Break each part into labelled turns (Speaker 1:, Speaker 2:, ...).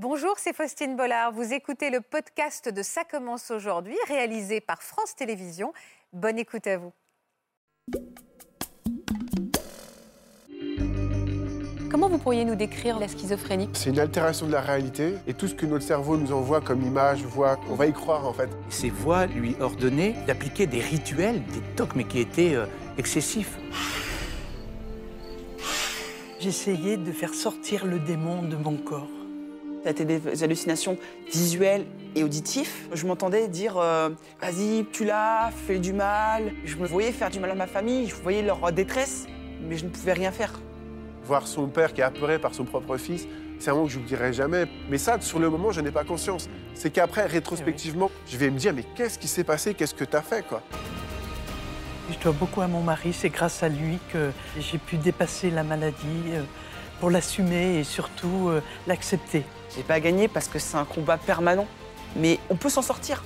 Speaker 1: Bonjour, c'est Faustine Bollard. Vous écoutez le podcast de Ça commence aujourd'hui, réalisé par France Télévisions. Bonne écoute à vous. Comment vous pourriez nous décrire la schizophrénie?
Speaker 2: C'est une altération de la réalité et tout ce que notre cerveau nous envoie comme image, voix, on va y croire en fait.
Speaker 3: Ces voix lui ordonnaient d'appliquer des rituels, des tocs, mais qui étaient euh, excessifs.
Speaker 4: J'essayais de faire sortir le démon de mon corps.
Speaker 5: C'était des hallucinations visuelles et auditives. Je m'entendais dire euh, Vas-y, tu l'as, fais du mal. Je me voyais faire du mal à ma famille, je voyais leur détresse, mais je ne pouvais rien faire.
Speaker 2: Voir son père qui est apeuré par son propre fils, c'est un mot que je n'oublierai jamais. Mais ça, sur le moment, je n'ai pas conscience. C'est qu'après, rétrospectivement, je vais me dire Mais qu'est-ce qui s'est passé? Qu'est-ce que tu as fait quoi?
Speaker 4: Je dois beaucoup à mon mari. C'est grâce à lui que j'ai pu dépasser la maladie euh, pour l'assumer et surtout euh, l'accepter.
Speaker 5: J'ai pas gagné parce que c'est un combat permanent, mais on peut s'en sortir.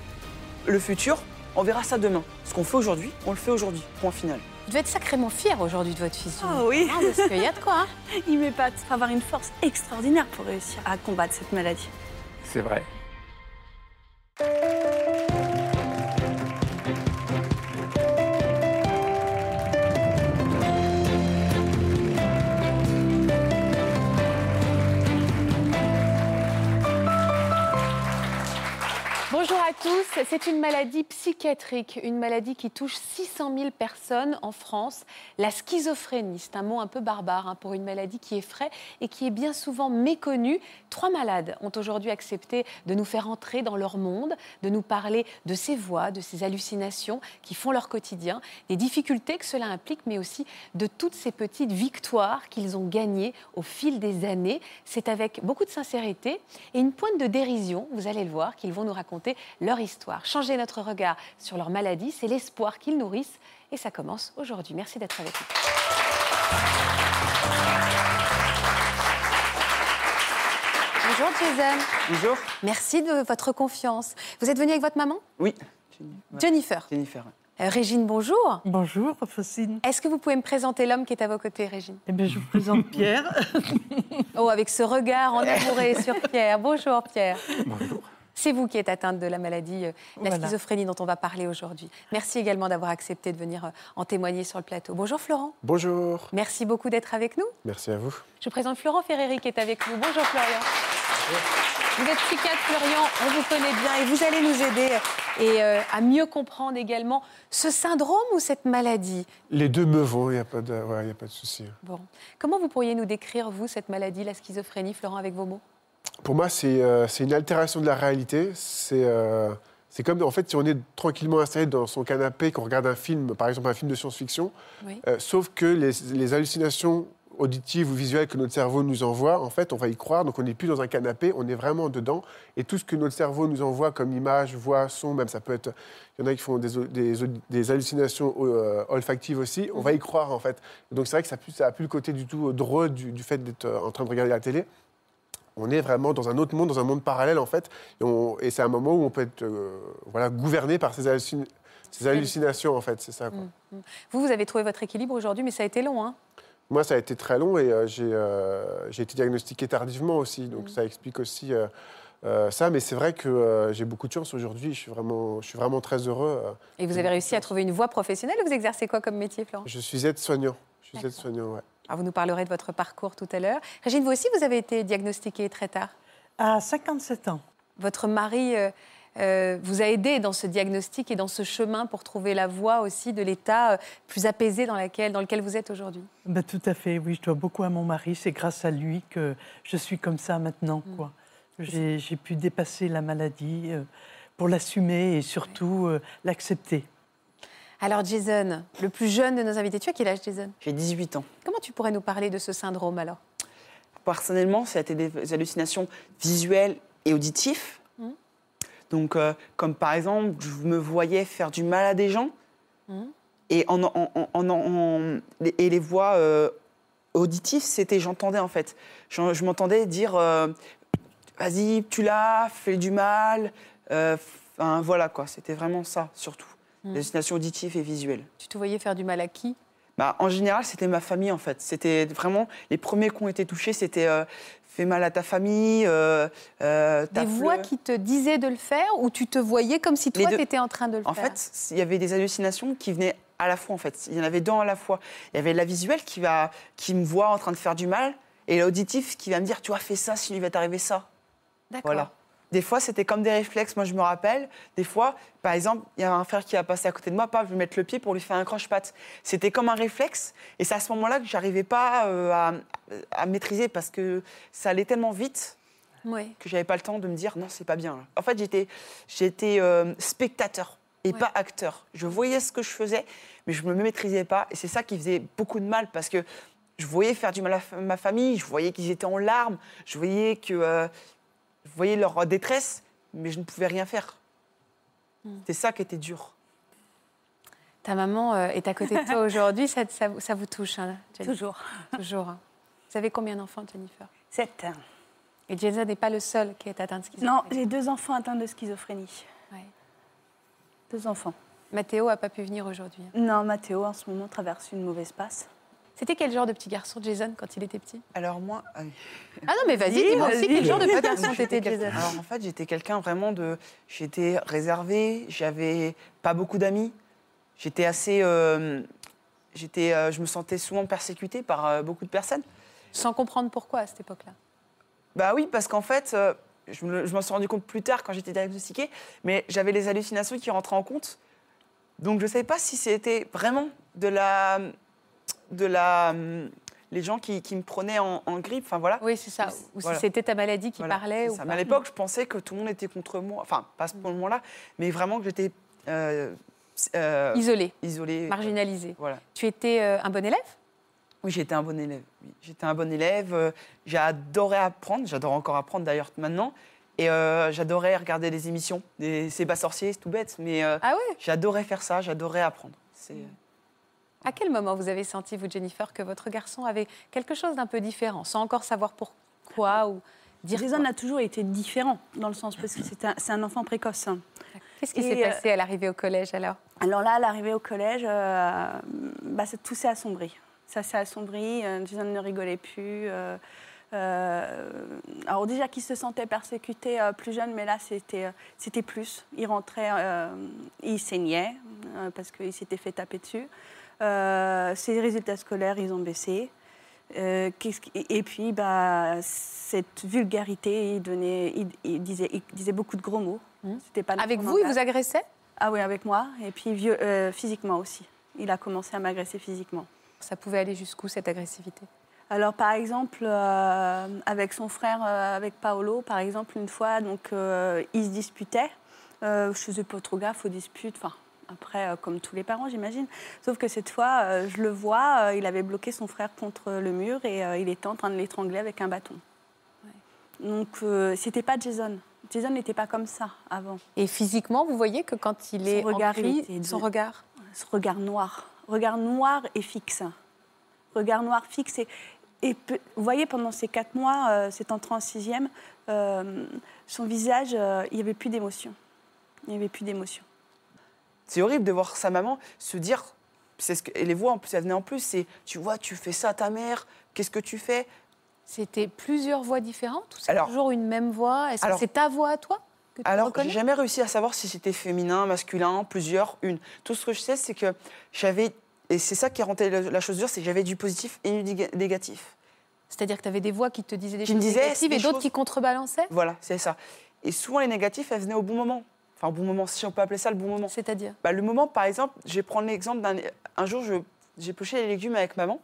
Speaker 5: Le futur, on verra ça demain. Ce qu'on fait aujourd'hui, on le fait aujourd'hui. Point final.
Speaker 1: Vous devez être sacrément fier aujourd'hui de votre fils.
Speaker 6: Oh oui.
Speaker 1: Hein, parce qu'il y a de quoi. hein.
Speaker 6: Il m'épate. Faut avoir une force extraordinaire pour réussir à combattre cette maladie.
Speaker 3: C'est vrai.
Speaker 1: Bonjour à tous. C'est une maladie psychiatrique, une maladie qui touche 600 000 personnes en France. La schizophrénie, c'est un mot un peu barbare hein, pour une maladie qui effraie et qui est bien souvent méconnue. Trois malades ont aujourd'hui accepté de nous faire entrer dans leur monde, de nous parler de ces voix, de ces hallucinations qui font leur quotidien, des difficultés que cela implique, mais aussi de toutes ces petites victoires qu'ils ont gagnées au fil des années. C'est avec beaucoup de sincérité et une pointe de dérision, vous allez le voir, qu'ils vont nous raconter leur histoire. Changer notre regard sur leur maladie, c'est l'espoir qu'ils nourrissent et ça commence aujourd'hui. Merci d'être avec nous. Bonjour Jason.
Speaker 5: Bonjour.
Speaker 1: Merci de votre confiance. Vous êtes venu avec votre maman?
Speaker 5: Oui.
Speaker 1: Jennifer.
Speaker 5: Jennifer.
Speaker 1: Euh, Régine, bonjour.
Speaker 4: Bonjour, Faustine.
Speaker 1: Est-ce que vous pouvez me présenter l'homme qui est à vos côtés, Régine?
Speaker 4: Eh bien, je vous présente Pierre.
Speaker 1: Oh, avec ce regard en amouré sur Pierre. Bonjour Pierre.
Speaker 3: Bonjour.
Speaker 1: C'est vous qui êtes atteinte de la maladie, euh, la
Speaker 4: Voilà.
Speaker 1: schizophrénie dont on va parler aujourd'hui. Merci également d'avoir accepté de venir euh, en témoigner sur le plateau. Bonjour Florent.
Speaker 2: Bonjour.
Speaker 1: Merci beaucoup d'être avec nous.
Speaker 2: Merci à vous.
Speaker 1: Je vous présente Florent Ferreri qui est avec nous. Bonjour Florian. Vous êtes psychiatre Florian, on vous connaît bien et vous allez nous aider et, euh, à mieux comprendre également ce syndrome ou cette maladie.
Speaker 2: Les deux me vont, il n'y a pas de, ouais, y a pas de souci.
Speaker 1: Bon, comment vous pourriez nous décrire vous cette maladie, la schizophrénie, Florent, avec vos mots?
Speaker 2: Pour moi, c'est euh, c'est une altération de la réalité. C'est euh, c'est comme, en fait, si on est tranquillement installé dans son canapé, qu'on regarde un film, par exemple un film de science-fiction,
Speaker 1: Oui.
Speaker 2: euh, sauf que les, les hallucinations auditives ou visuelles que notre cerveau nous envoie, en fait, on va y croire. Donc, on n'est plus dans un canapé, on est vraiment dedans. Et tout ce que notre cerveau nous envoie comme image, voix, son, même ça peut être... Il y en a qui font des, des, des hallucinations olfactives aussi. On va y croire, en fait. Donc, c'est vrai que ça n'a plus, le côté du tout drôle du, du fait d'être en train de regarder la télé on est vraiment dans un autre monde, dans un monde parallèle en fait. Et, c'est un moment où on peut être euh, voilà, gouverné par ces, hallucin- ces hallucinations en fait, c'est ça. quoi.
Speaker 1: Vous, vous avez trouvé votre équilibre aujourd'hui, mais ça a été long. Hein
Speaker 2: Moi, ça a été très long et euh, j'ai euh, j'ai été diagnostiqué tardivement aussi, donc ça explique aussi ça. Mais c'est vrai que j'ai beaucoup de chance aujourd'hui. Je suis vraiment, je suis vraiment très heureux.
Speaker 1: et vous avez réussi à trouver une voie professionnelle. Vous exercez quoi comme métier, Florent?
Speaker 2: Je suis aide-soignant. Je suis aide-soignant, ouais.
Speaker 1: Alors, Vous nous parlerez de votre parcours tout à l'heure. Régine, vous aussi, vous avez été diagnostiquée très tard.
Speaker 4: À 57 ans.
Speaker 1: Votre mari euh, euh, vous a aidé dans ce diagnostic et dans ce chemin pour trouver la voie aussi de l'état euh, plus apaisé dans, laquelle, dans lequel vous êtes aujourd'hui?
Speaker 4: Ben, tout à fait, oui, je dois beaucoup à mon mari. C'est grâce à lui que je suis comme ça maintenant.
Speaker 1: Mm.
Speaker 4: quoi. J'ai pu dépasser la maladie pour l'assumer et surtout l'accepter.
Speaker 1: Alors, Jason, le plus jeune de nos invités, tu as quel âge, Jason?
Speaker 5: J'ai 18 ans.
Speaker 1: Comment tu pourrais nous parler de ce syndrome alors?
Speaker 5: Personnellement, ça a été des hallucinations visuelles et auditives.
Speaker 1: Mhm.
Speaker 5: Donc, euh, comme par exemple, je me voyais faire du mal à des gens.
Speaker 1: Mhm.
Speaker 5: Et, en, en- en- en- en- les- et les voix euh, auditives, c'était j'entendais en fait. Je, je m'entendais dire euh, Vas-y, tu l'as, fais du mal. Enfin, voilà quoi, c'était vraiment ça surtout. Les hallucinations auditives et visuelles.
Speaker 1: Tu te voyais faire du mal à qui?
Speaker 5: Bah, en général, c'était ma famille en fait. C'était vraiment les premiers qui ont été touchés. C'était euh, fais mal à ta famille. euh, euh,
Speaker 1: Des voix qui te disaient de le faire ou tu te voyais comme si toi, tu étais en train de le
Speaker 5: En
Speaker 1: faire?
Speaker 5: fait, il y avait des hallucinations qui venaient à la fois en fait. Il y en avait deux à la fois. Il y avait la visuelle qui va, qui me voit en train de faire du mal, et l'auditif qui va me dire, tu vois, fais ça, s'il va t'arriver ça.
Speaker 1: D'accord.
Speaker 5: Voilà. Des fois, c'était comme des réflexes. Moi, je me rappelle, des fois, par exemple, il y a un frère qui va passer à côté de moi, pas, je vais mettre le pied pour lui faire un croche-patte. C'était comme un réflexe. Et c'est à ce moment-là que j'arrivais pas euh, à, à maîtriser parce que ça allait tellement vite
Speaker 1: Oui.
Speaker 5: que j'avais pas le temps de me dire non, c'est pas bien. là. En fait, j'étais, j'étais euh, spectateur et
Speaker 1: Ouais.
Speaker 5: pas acteur. Je voyais ce que je faisais, mais je me maîtrisais pas. Et c'est ça qui faisait beaucoup de mal parce que je voyais faire du mal à ma famille, je voyais qu'ils étaient en larmes, je voyais que, euh, je voyais leur détresse, mais je ne pouvais rien faire.
Speaker 1: Hmm.
Speaker 5: C'est ça qui était dur.
Speaker 1: Ta maman euh, est à côté de toi aujourd'hui, ça, ça vous- ça vous touche, hein, Jennifer?
Speaker 6: Toujours.
Speaker 1: Toujours. hein. Vous avez combien d'enfants, Jennifer?
Speaker 6: Sept.
Speaker 1: Et Jason n'est pas le seul qui est atteint de schizophrénie?
Speaker 6: Non, j'ai deux enfants atteints de schizophrénie.
Speaker 1: Ouais.
Speaker 6: Deux enfants.
Speaker 1: Mathéo n'a pas pu venir aujourd'hui. hein?
Speaker 6: Non, Mathéo, en ce moment, traverse une mauvaise passe.
Speaker 1: C'était quel genre de petit garçon, Jason, quand il était petit?
Speaker 5: Alors moi, ah.
Speaker 1: Ah non, mais vas-y, dis-moi aussi
Speaker 6: vas-y.
Speaker 1: quel genre de petit garçon t'étais, Jason?
Speaker 5: Alors en fait, j'étais quelqu'un vraiment de. J'étais réservé, j'avais pas beaucoup d'amis. J'étais assez. euh, j'étais, euh, je me sentais souvent persécutée par euh, beaucoup de personnes.
Speaker 1: Sans comprendre pourquoi à cette époque-là?
Speaker 5: Bah oui, parce qu'en fait, je me- je m'en suis rendu compte plus tard quand j'étais diagnostiquée, mais j'avais les hallucinations qui rentraient en compte. Donc je ne savais pas si c'était vraiment de la. De la. hum, les gens qui, qui me prenaient en, en grippe, enfin voilà.
Speaker 1: Oui, c'est ça. Ou
Speaker 5: Voilà.
Speaker 1: si c'était ta maladie qui
Speaker 5: Voilà,
Speaker 1: parlait.
Speaker 5: c'est
Speaker 1: Ou
Speaker 5: ça.
Speaker 1: pas.
Speaker 5: Mais à l'époque, je pensais que tout le monde était contre moi. Enfin, pas à ce moment-là, mais vraiment que j'étais euh, euh,
Speaker 1: Isolé,
Speaker 5: isolée.
Speaker 1: marginalisé.
Speaker 5: Voilà.
Speaker 1: Tu étais euh, un bon élève?
Speaker 5: Oui, j'étais un bon élève. oui. J'étais un bon élève. euh, J'ai adoré apprendre. J'adore encore apprendre d'ailleurs maintenant. Et euh, j'adorais regarder des émissions. Des... C'est pas sorcier, c'est tout bête. Mais euh,
Speaker 1: Ah ouais?
Speaker 5: j'adorais faire ça. J'adorais apprendre. C'est...
Speaker 1: À quel moment vous avez senti, vous, Jennifer, que votre garçon avait quelque chose d'un peu différent, sans encore savoir pourquoi ou dire
Speaker 6: Jason a toujours été différent, dans le sens parce que c'est un, enfant précoce.
Speaker 1: Qu'est-ce qui s'est
Speaker 6: euh,
Speaker 1: passé à l'arrivée au collège alors?
Speaker 6: Alors là, à l'arrivée au collège, euh, bah, tout s'est assombri. Ça s'est assombri, euh, Jason ne rigolait plus. euh, euh, alors déjà qu'il se sentait persécuté euh, plus jeune, mais là c'était euh, c'était plus. Il rentrait, il saignait parce qu'il s'était fait taper dessus. Euh, ses résultats scolaires, ils ont baissé. Euh, et puis, bah, cette vulgarité, il, donnait, il, il disait, il disait beaucoup de gros mots. Pas
Speaker 1: Avec vous, il vous agressait?
Speaker 6: Ah oui, avec moi. Et puis vieux- euh, physiquement aussi. Il a commencé à m'agresser physiquement.
Speaker 1: Ça pouvait aller jusqu'où cette agressivité?
Speaker 6: Alors par exemple, euh, avec son frère, euh, avec Paolo, par exemple, une fois, donc euh, ils se disputaient. Euh, je faisais pas trop gaffe aux disputes. Enfin, après, euh, comme tous les parents, j'imagine. Sauf que cette fois, euh, je le vois, euh, il avait bloqué son frère contre le mur et il était en train de l'étrangler avec un bâton. Donc euh, c'était pas Jason. Jason n'était pas comme ça avant.
Speaker 1: Et physiquement, vous voyez que quand il
Speaker 6: Son
Speaker 1: est
Speaker 6: regard,
Speaker 1: en crise,
Speaker 6: il
Speaker 1: son regard
Speaker 6: ce regard noir, regard noir et fixe, regard noir fixe. Et, vous voyez, pendant ces quatre mois, euh, c'est entré en sixième, euh, son visage, euh, il n'y avait plus d'émotion. Il n'y avait plus d'émotion.
Speaker 5: C'est horrible de voir sa maman se dire. C'est ce que... Et les voix, en plus, elles venaient en plus. C'est tu vois, tu fais ça à ta mère. Qu'est-ce que tu fais?
Speaker 1: C'était plusieurs voix différentes ou c'est
Speaker 5: Alors-
Speaker 1: toujours une même voix? Est-ce que c'est ta voix à toi que tu
Speaker 5: Alors, j'ai jamais réussi à savoir si c'était féminin, masculin, plusieurs, une. Tout ce que je sais, c'est que j'avais. Et c'est ça qui rendait la chose dure, c'est que j'avais du positif et du néga- négatif.
Speaker 1: C'est-à-dire que tu avais des voix qui te disaient des
Speaker 5: Qui
Speaker 1: choses
Speaker 5: disaient
Speaker 1: négatives et d'autres
Speaker 5: choses-
Speaker 1: qui contrebalançaient?
Speaker 5: Voilà, c'est ça. Et souvent, les négatifs, elles venaient au bon moment. Enfin, au bon moment, si on peut appeler ça le bon moment.
Speaker 1: C'est-à-dire
Speaker 5: Bah, le moment, par exemple, je vais prendre l'exemple d'un. Un jour, j'ai poché les légumes avec maman.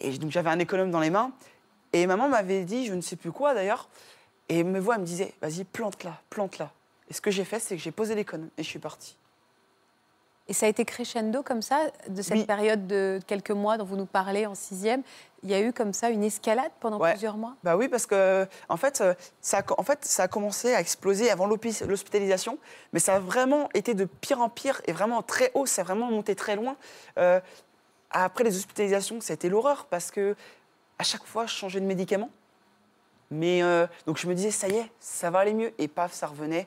Speaker 5: Et donc, j'avais un économe dans les mains. Et maman m'avait dit, je ne sais plus quoi d'ailleurs. Et me voit, elle me disait, vas-y, plante-la, plante-la. Et ce que j'ai fait, c'est que j'ai posé l'économe et je suis partie.
Speaker 1: Et ça a été crescendo comme ça, de cette
Speaker 5: Oui.
Speaker 1: période de quelques mois dont vous nous parlez en sixième. Il y a eu comme ça une escalade pendant
Speaker 5: Ouais.
Speaker 1: plusieurs mois?
Speaker 5: Bah oui, parce que en fait, euh, ça en fait, ça a commencé à exploser avant l'hospitalisation, mais ça a vraiment été de pire en pire et vraiment très haut. Ça a vraiment monté très loin. Euh, après les hospitalisations, ça a été l'horreur parce que à chaque fois, je changeais de médicaments. Mais euh, donc je me disais, ça y est, ça va aller mieux. Et paf, ça revenait.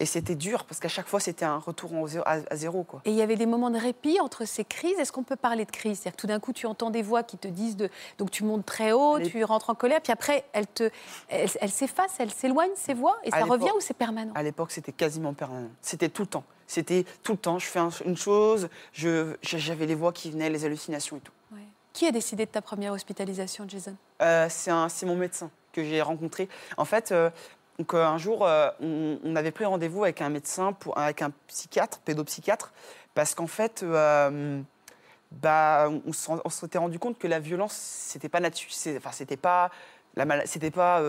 Speaker 5: Et c'était dur parce qu'à chaque fois, c'était un retour à, zéro. Quoi.
Speaker 1: Et il y avait des moments de répit entre ces crises. Est-ce qu'on peut parler de crise? C'est-à-dire que tout d'un coup, tu entends des voix qui te disent de. Donc tu montes très haut,
Speaker 5: Les-
Speaker 1: tu rentres en colère, puis après, elles te, elles, elles s'effacent, elles s'éloignent, ces voix, et
Speaker 5: À
Speaker 1: ça revient ou c'est permanent?
Speaker 5: À l'époque, c'était quasiment permanent. C'était tout le temps. C'était tout le temps. Je fais un- une chose, je- j'avais les voix qui venaient, les hallucinations et tout.
Speaker 1: Ouais. Qui a décidé de ta première hospitalisation, Jason?
Speaker 5: Euh, c'est un- c'est mon médecin que j'ai rencontré. En fait, euh, donc, euh, un jour, euh, on, avait pris rendez-vous avec un médecin, avec un psychiatre, pédopsychiatre, parce qu'en fait, euh, bah, on, s'était rendu compte que la violence, c'était pas. C'est- Enfin, c'était pas c'était pas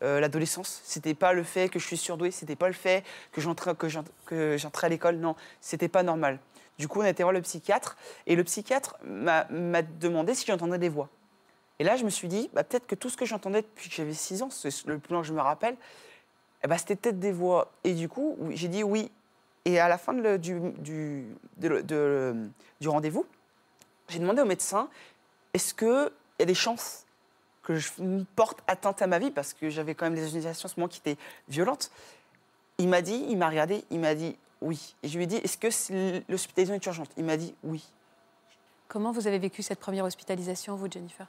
Speaker 5: l'adolescence, c'était pas le fait que je suis surdouée, c'était pas le fait que j'entrais que que à l'école. Non, c'était pas normal. Du coup, on a été voir le psychiatre et le psychiatre m'a demandé si j'entendais des voix. Et là, je me suis dit, bah, peut-être que tout ce que j'entendais depuis que j'avais 6 ans, c'est le plus loin que je me rappelle, eh ben, c'était peut-être des voix. Et du coup, j'ai dit oui. Et à la fin du, rendez-vous, j'ai demandé au médecin, est-ce qu'il y a des chances que je porte atteinte à ma vie? Parce que j'avais quand même des hallucinations à ce moment qui étaient violentes. Il m'a dit, il m'a regardé, il m'a dit oui. Et je lui ai dit, est-ce que l'hospitalisation est urgente? Il m'a dit oui.
Speaker 1: Comment vous avez vécu cette première hospitalisation, vous, Jennifer?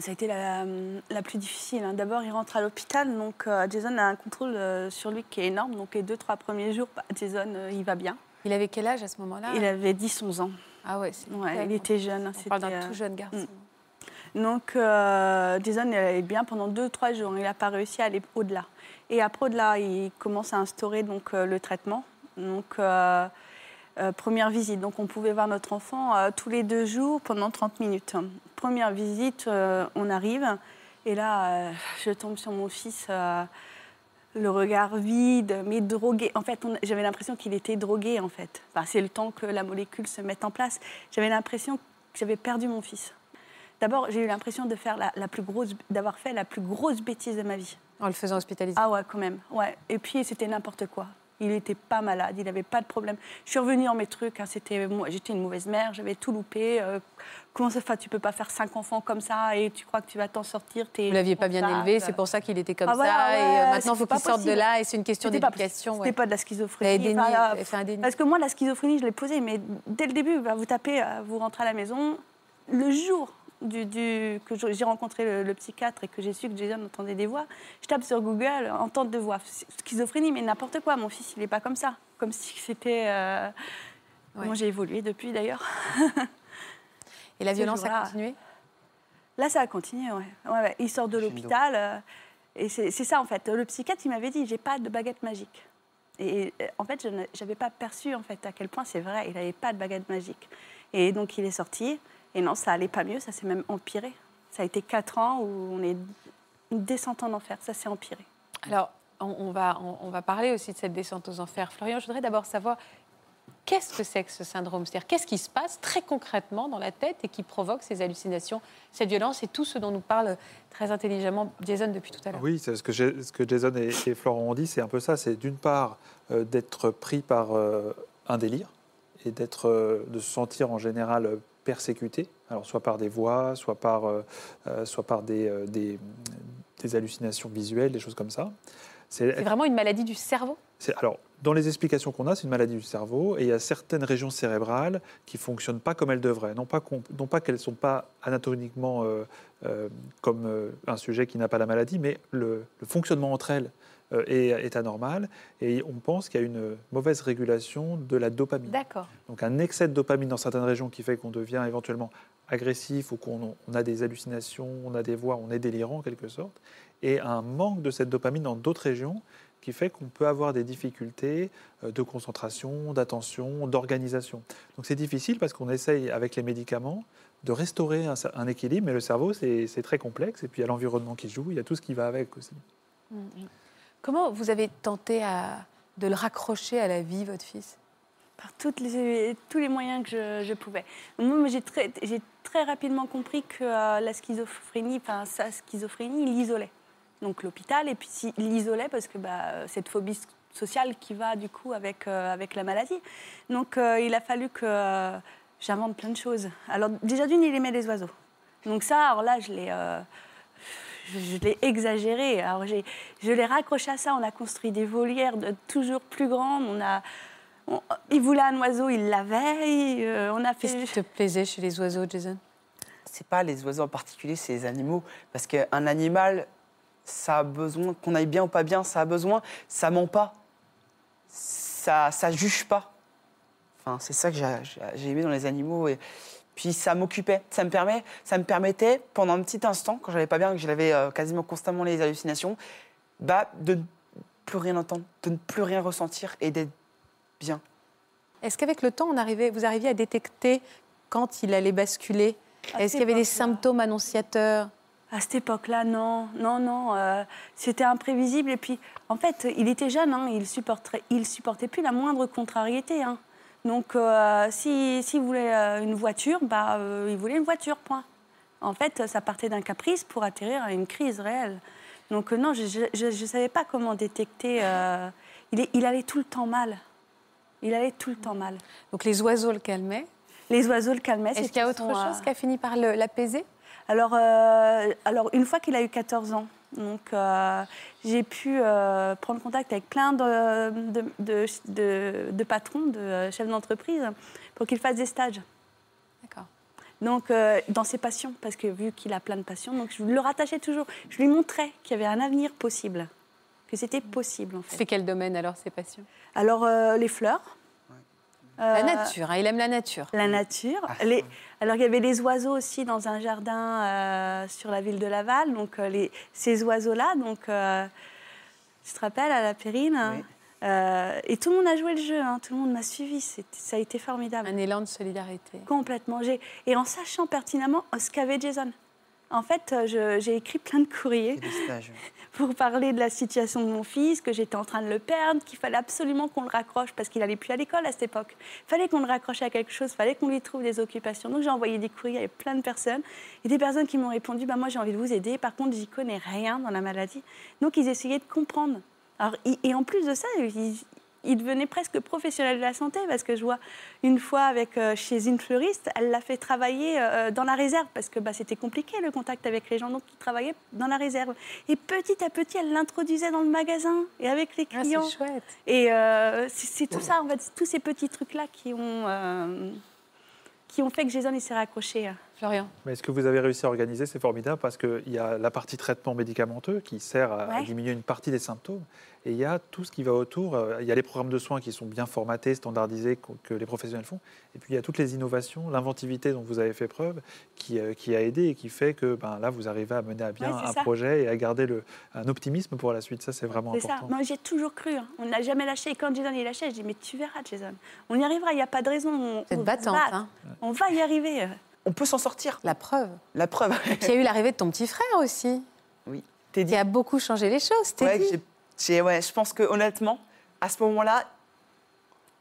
Speaker 6: Ça a été la, la plus difficile. hein. D'abord, il rentre à l'hôpital, donc euh, Jason a un contrôle euh, sur lui qui est énorme. Donc les deux, trois premiers jours, bah, Jason, euh, il va bien.
Speaker 1: Il avait quel âge à ce moment-là?
Speaker 6: Il avait 10-11 ans.
Speaker 1: Ah ouais,
Speaker 6: Ouais, il était jeune. hein,
Speaker 1: On parle d'un tout jeune garçon.
Speaker 6: Donc, euh, Jason, il allait bien pendant deux, trois jours. Il n'a pas réussi à aller au-delà. Et après, au-delà, il commence à instaurer donc, le traitement. Donc, euh, euh, première visite. Donc, on pouvait voir notre enfant euh, tous les deux jours pendant 30 minutes. Première visite, euh, on arrive. Et là, je tombe sur mon fils. le regard vide, mais drogué. En fait, j'avais l'impression qu'il était drogué, en fait. Enfin, c'est le temps que la molécule se mette en place. J'avais l'impression que j'avais perdu mon fils. D'abord, j'ai eu l'impression de faire la, la plus grosse, d'avoir fait la plus grosse bêtise de ma vie.
Speaker 1: En le faisant hospitaliser.
Speaker 6: Ah ouais, quand même. Ouais. Et puis c'était n'importe quoi. Il n'était pas malade, il n'avait pas de problème. Je suis revenue en mes trucs. hein, c'était moi, j'étais une mauvaise mère, j'avais tout loupé. euh, comment ça fait Tu peux pas faire cinq enfants comme ça et tu crois que tu vas t'en sortir
Speaker 1: Vous l'aviez pas bien élevé, c'est pour ça qu'il était comme
Speaker 6: Ah,
Speaker 1: ça.
Speaker 6: voilà,
Speaker 1: et euh, maintenant, il faut qu'il sorte de là. Et c'est une question d'éducation.
Speaker 6: C'était
Speaker 1: ouais.
Speaker 6: pas de la schizophrénie.
Speaker 1: déni-
Speaker 6: euh,
Speaker 1: un déni.
Speaker 6: parce que moi, la schizophrénie, je l'ai posée, mais dès le début, bah, vous tapez, euh, vous rentrez à la maison. Le jour du, du- que j'ai rencontré le, le psychiatre et que j'ai su que Jason entendait des voix, je tape sur Google, entente de voix. Schizophrénie, mais n'importe quoi. Mon fils, il n'est pas comme ça. Comme si c'était. euh,
Speaker 1: Ouais.
Speaker 6: Moi, j'ai évolué depuis d'ailleurs.
Speaker 1: Et la
Speaker 6: ce
Speaker 1: violence a continué?
Speaker 6: Là, ça a continué, ouais. Ouais, ouais. Il sort de l'hôpital. euh, et c'est c'est ça, en fait. Le psychiatre, il m'avait dit j'ai pas de baguette magique. Et euh, en fait, je n'avais pas perçu en fait, à quel point c'est vrai. Il n'avait pas de baguette magique. Et donc, il est sorti. Et non, ça allait pas mieux. Ça s'est même empiré. Ça a été quatre ans où on est une descente en enfer. Ça s'est empiré.
Speaker 1: Alors, on, on va, on, on va parler aussi de cette descente aux enfers. Florian, je voudrais d'abord savoir qu'est-ce que c'est que ce syndrome? C'est-à-dire, qu'est-ce qui se passe très concrètement dans la tête et qui provoque ces hallucinations, cette violence et tout ce dont nous parle très intelligemment Jason depuis tout à l'heure?
Speaker 7: Oui, c'est ce ce que Jason et, et Florent ont dit, c'est un peu ça. C'est d'une part euh, d'être pris par euh, un délire et d'être, euh, de se sentir en général euh, persécuté, alors soit par des voix, soit par, euh, euh, soit par des, euh, des, des hallucinations visuelles, des choses comme ça. C'est
Speaker 1: vraiment une maladie du cerveau?
Speaker 7: C'est- alors, dans les explications qu'on a, c'est une maladie du cerveau et il y a certaines régions cérébrales qui ne fonctionnent pas comme elles devraient. Non pas, qu'on- non pas qu'elles ne sont pas anatomiquement euh, euh, comme euh, un sujet qui n'a pas la maladie, mais le, le fonctionnement entre elles est, est anormal et on pense qu'il y a une mauvaise régulation de la dopamine.
Speaker 1: D'accord.
Speaker 7: Donc un excès de dopamine dans certaines régions qui fait qu'on devient éventuellement agressif ou qu'on on a des hallucinations, on a des voix, on est délirant en quelque sorte, et un manque de cette dopamine dans d'autres régions qui fait qu'on peut avoir des difficultés euh, de concentration, d'attention, d'organisation. Donc c'est difficile parce qu'on essaye avec les médicaments de restaurer un, équilibre, mais le cerveau c'est c'est très complexe et puis il y a l'environnement qui joue, il y a tout ce qui va avec aussi.
Speaker 1: Comment vous avez tenté de le raccrocher à la vie, votre fils?
Speaker 6: Par toutes les, tous les moyens que je, pouvais. Moi, j'ai très, très rapidement compris que euh, la schizophrénie, enfin sa schizophrénie, il l'isolait. Donc l'hôpital, et puis il l'isolait parce que bah, cette phobie sociale qui va du coup avec, euh, avec la maladie. Donc euh, il a fallu que j'invente plein de choses. Alors déjà d'une, il aimait les oiseaux. Donc ça, alors là, je l'ai... je, je l'ai exagéré. Alors j'ai- je l'ai raccroché à ça. On a construit des volières de toujours plus grandes. On a, on- il voulait un oiseau, il l'avait. et, euh, on a fait.
Speaker 1: Qu'est-ce qui te plaisait chez les oiseaux, Jason?
Speaker 5: C'est pas les oiseaux en particulier, c'est les animaux. Parce qu'un animal, ça a besoin, qu'on aille bien ou pas bien, ça a besoin, ça ment pas. Ça, ça juge pas. Enfin, c'est ça que j'ai- j'ai j'ai aimé dans les animaux. Et puis ça m'occupait. Ça me, permet, ça me permettait, pendant un petit instant, quand j'allais pas bien, que j'avais euh, quasiment constamment les hallucinations, bah, de ne plus rien entendre, de ne plus rien ressentir et d'être bien.
Speaker 1: Est-ce qu'avec le temps, on arrivait, vous arriviez à détecter quand il allait basculer?
Speaker 6: À
Speaker 1: Est-ce qu'il y avait des symptômes annonciateurs?
Speaker 6: À cette époque-là, non, non, non. euh, C'était imprévisible. Et puis, en fait, il était jeune, hein, il supporterait, il supportait plus la moindre contrariété. hein. Donc, euh, si- s'il voulait euh, une voiture, bah, euh, il voulait une voiture, point. En fait, ça partait d'un caprice pour atterrir à une crise réelle. Donc, euh, non, je ne savais pas comment détecter. il, est- il allait tout le temps mal. Il allait tout le temps mal.
Speaker 1: Donc les oiseaux le calmaient.
Speaker 6: Les oiseaux le calmaient.
Speaker 1: Est-ce qu'il y a autre
Speaker 6: sont,
Speaker 1: chose qui a fini par l'apaiser?
Speaker 6: Alors, alors, une fois qu'il a eu 14 ans, donc, euh, j'ai pu euh, prendre contact avec plein de, de, de- de- de patrons, de euh, chefs d'entreprise, pour qu'il fasse des stages.
Speaker 1: D'accord.
Speaker 6: Donc, euh, dans ses passions, parce que vu qu'il a plein de passions, donc je le rattachais toujours. Je lui montrais qu'il y avait un avenir possible, que c'était possible en fait.
Speaker 1: C'est quel domaine alors, ses passions?
Speaker 6: Alors, les fleurs.
Speaker 1: La
Speaker 6: Euh,
Speaker 1: nature, hein, il aime la nature.
Speaker 6: la nature. Les- Alors, il y avait les oiseaux aussi dans un jardin euh, sur la ville de Laval. Donc, euh, les... ces oiseaux-là, donc, euh, tu te rappelles, à la Périne hein,
Speaker 5: Oui.
Speaker 6: euh, Et tout le monde a joué le jeu, hein, tout le monde m'a suivi. C'était- Ça a été formidable.
Speaker 1: Un élan de solidarité.
Speaker 6: Complètement. J'ai- Et en sachant pertinemment ce qu'avait Jason. En fait, j'ai écrit plein de courriers
Speaker 5: Et des stages.
Speaker 6: Pour parler de la situation de mon fils, que j'étais en train de le perdre, qu'il fallait absolument qu'on le raccroche parce qu'il allait plus à l'école à cette époque. Fallait qu'on le raccroche à quelque chose, fallait qu'on lui trouve des occupations. Donc j'ai envoyé des courriers à plein de personnes et des personnes qui m'ont répondu bah, Moi j'ai envie de vous aider, par contre j'y connais rien dans la maladie. Donc ils essayaient de comprendre. Alors, et en plus de ça, ils, ils devenaient presque professionnels de la santé parce que je vois une fois avec, euh, chez une fleuriste, elle l'a fait travailler euh, dans la réserve parce que bah, c'était compliqué le contact avec les gens, donc ils travaillaient dans la réserve. Et petit à petit, elle l'introduisait dans le magasin et avec les
Speaker 1: Ah,
Speaker 6: clients.
Speaker 1: c'est chouette.
Speaker 6: Et euh, c'est tout ça, en fait, tous ces petits trucs-là qui ont, euh, qui ont fait que Jason il s'est raccroché.
Speaker 1: Florian.
Speaker 7: Mais ce que vous avez réussi à organiser, c'est formidable parce qu'il y a la partie traitement médicamenteux qui sert à, diminuer une partie des symptômes. Et il y a tout ce qui va autour. Euh, Il y a les programmes de soins qui sont bien formatés, standardisés, que, les professionnels font. Et puis il y a toutes les innovations, l'inventivité dont vous avez fait preuve, qui, euh, qui a aidé et qui fait que ben, là, vous arrivez à mener à bien
Speaker 6: Ouais,
Speaker 7: un
Speaker 6: ça.
Speaker 7: projet et à garder le, un optimisme pour la suite. Ça, c'est vraiment
Speaker 6: C'est ça.
Speaker 7: important.
Speaker 6: Moi, j'ai toujours cru. hein. On n'a jamais lâché. Et quand Jason il lâchait, je dis Mais tu verras, Jason. On y arrivera, il n'y a pas de raison. On, on
Speaker 1: battante,
Speaker 6: va
Speaker 1: hein.
Speaker 6: On va y arriver.
Speaker 5: On peut s'en sortir.
Speaker 1: La preuve.
Speaker 5: La preuve.
Speaker 1: Puis il y a eu l'arrivée de ton petit frère aussi,
Speaker 5: oui. T'es dit.
Speaker 1: qui a beaucoup changé les choses. T'es
Speaker 5: Ouais, j'ai- ouais, je pense que honnêtement, à ce moment-là,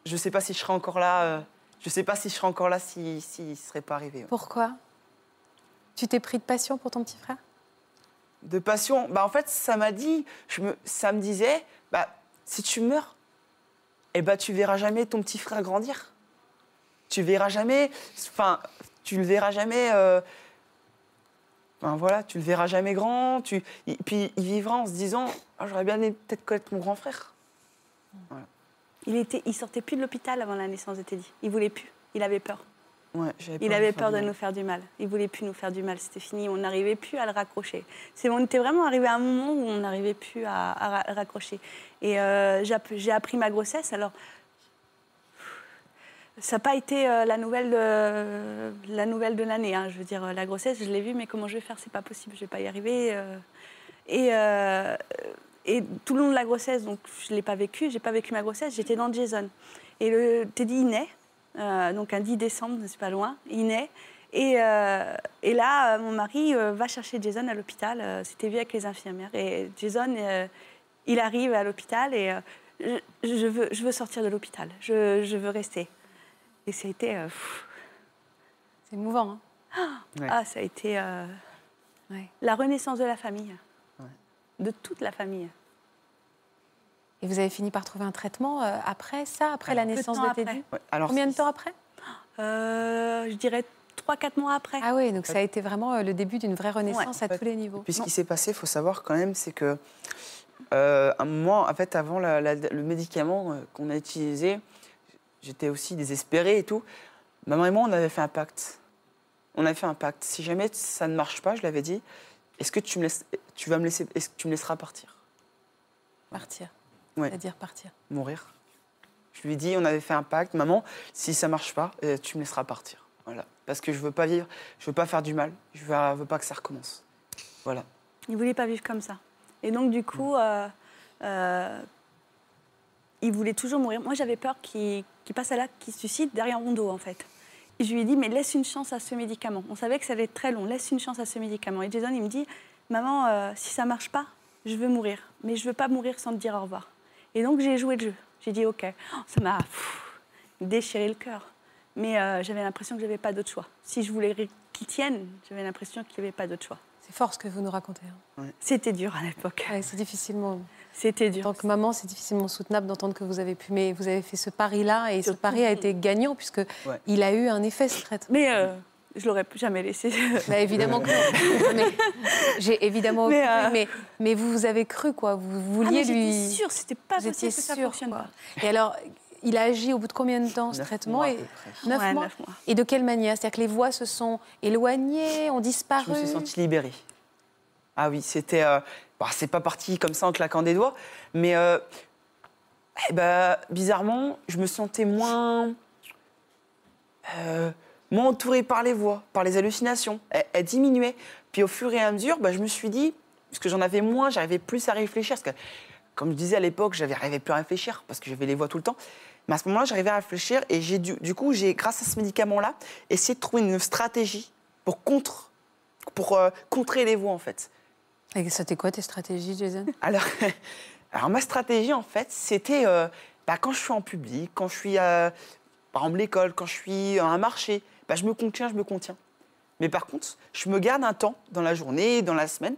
Speaker 5: je ne sais pas si je serais encore là. euh, je sais pas si je serais encore là s'il si, ne serait pas arrivé. ouais.
Speaker 1: Pourquoi? Tu t'es pris de passion pour ton petit frère?
Speaker 5: De passion, bah en fait, ça m'a dit, je me, ça me disait, bah si tu meurs, eh ben tu verras jamais ton petit frère grandir. Tu verras jamais, enfin, tu le verras jamais. euh, enfin, voilà, tu le verras jamais grand. Tu, et puis il vivra en se disant, Ah, j'aurais bien aimé peut-être connaître mon grand frère.
Speaker 6: Il, était, il sortait plus de l'hôpital avant la naissance de Teddy. Il voulait plus. Il avait peur.
Speaker 5: Ouais,
Speaker 6: Il avait peur de nous faire du mal. Il voulait plus nous faire du mal. C'était fini. On n'arrivait plus à le raccrocher. C'est, on était vraiment arrivé à un moment où on n'arrivait plus à, à ra- raccrocher. Et euh, j'ai appris ma grossesse. Alors, ça n'a pas été euh, la, nouvelle de, la nouvelle de l'année. hein. Je veux dire, euh, la grossesse, je l'ai vue, mais comment je vais faire? C'est pas possible. Je vais pas y arriver. euh. Et, euh, tout le long de la grossesse, donc je l'ai pas vécu. J'ai pas vécu ma grossesse. J'étais dans Jason. Et le Teddy il naît. Euh, donc un 10 décembre, c'est pas loin, il naît. Et, euh, là, euh, mon mari euh, va chercher Jason à l'hôpital. euh, C'était vu avec les infirmières. Et Jason, euh, il arrive à l'hôpital et euh, je, veux, sortir de l'hôpital. Je veux rester. Et ça a été, euh,
Speaker 1: C'est émouvant. hein
Speaker 5: Ouais.
Speaker 6: ah, ça a été euh,
Speaker 1: Ouais.
Speaker 6: la renaissance de la famille,
Speaker 5: Ouais.
Speaker 6: de toute la famille.
Speaker 1: Et vous avez fini par trouver un traitement euh, après ça, après la
Speaker 6: de
Speaker 1: naissance de
Speaker 6: après.
Speaker 1: Teddy
Speaker 5: alors,
Speaker 1: Combien de temps après?
Speaker 6: Euh, je dirais 3-4 mois après.
Speaker 1: Ah oui, donc ça a été vraiment le début d'une vraie renaissance à
Speaker 5: fait.
Speaker 1: tous les niveaux.
Speaker 5: Puis ce qui s'est passé, il faut savoir quand même, c'est que euh, un moment, en fait, avant la- la- le médicament qu'on a utilisé, j'étais aussi désespérée et tout. Maman et moi, on avait fait un pacte. On avait fait un pacte. Si jamais ça ne marche pas, je l'avais dit, est-ce que tu me laisses, tu vas me laisser, est-ce que tu me laisseras partir,
Speaker 1: Partir.
Speaker 5: Ouais.
Speaker 1: C'est-à-dire partir.
Speaker 5: mourir Je lui ai dit, on avait fait un pacte, maman, si ça marche pas, euh, tu me laisseras partir. Voilà, parce que je veux pas vivre, je veux pas faire du mal, je veux, veux pas que ça recommence. Voilà.
Speaker 6: Il voulait pas vivre comme ça. Et donc, du coup, euh, euh, il voulait toujours mourir. Moi, j'avais peur qu'il passe à l'acte, qu'il se suicide derrière mon dos, en fait. Et je lui ai dit, mais laisse une chance à ce médicament. On savait que ça allait être très long. Laisse une chance à ce médicament. Et Jason, il me dit, maman, euh, si ça marche pas, je veux mourir. Mais je veux pas mourir sans te dire au revoir. Et donc, j'ai joué le jeu. J'ai dit, OK. Oh, ça m'a déchiré le cœur. Mais euh, j'avais l'impression que j'avais pas d'autre choix. Si je voulais qu'il tienne, j'avais l'impression qu'il n'y avait pas d'autre choix.
Speaker 1: C'est fort ce que vous nous racontez. hein.
Speaker 6: C'était dur à l'époque.
Speaker 1: Ouais, c'est difficilement.
Speaker 6: C'était
Speaker 1: En
Speaker 6: dur.
Speaker 1: tant que maman, c'est difficilement soutenable d'entendre que vous avez pu. Mais vous avez fait ce pari-là et ce pari a été gagnant puisque
Speaker 5: Ouais.
Speaker 1: il a eu un effet ce traitement.
Speaker 6: Mais euh, je l'aurais jamais laissé.
Speaker 1: Bah, évidemment que non. J'ai évidemment
Speaker 6: Mais, euh,
Speaker 1: mais, mais vous vous avez cru quoi. Vous
Speaker 6: Ah,
Speaker 1: vouliez
Speaker 6: j'étais
Speaker 1: lui.
Speaker 6: sûre, c'était pas
Speaker 1: Vous
Speaker 6: possible que ça
Speaker 1: sûre,
Speaker 6: fonctionne
Speaker 1: quoi.
Speaker 6: pas.
Speaker 1: Et alors, il a agi au bout de combien de temps ce traitement
Speaker 5: mois à
Speaker 1: et...
Speaker 5: peu près.
Speaker 1: Neuf
Speaker 6: Ouais,
Speaker 1: mois.
Speaker 6: neuf mois.
Speaker 1: Et de quelle manière C'est-à-dire que les voix se sont éloignées, ont
Speaker 5: Je
Speaker 1: disparu
Speaker 5: me suis sentie libérée. Ah oui, c'était. euh, bah, c'est pas parti comme ça en claquant des doigts, mais euh, eh ben, bizarrement, je me sentais moins. euh, moins entourée par les voix, par les hallucinations. Elles, elles diminuaient. Puis au fur et à mesure, bah, je me suis dit, parce que j'en avais moins, j'arrivais plus à réfléchir. Parce que, comme je disais à l'époque, j'avais n'arrivais plus à réfléchir parce que j'avais les voix tout le temps. Mais à ce moment-là, j'arrivais à réfléchir et j'ai du, du coup, j'ai, grâce à ce médicament-là, essayé de trouver une stratégie pour contre, pour euh, contrer les voix en fait.
Speaker 1: Et c'était quoi tes stratégies, Jason?
Speaker 5: Alors, alors ma stratégie en fait, c'était euh, bah, quand je suis en public, quand je suis euh, par exemple l'école, quand je suis à un marché, bah, je me contiens, je me contiens. Mais par contre, je me garde un temps dans la journée, dans la semaine,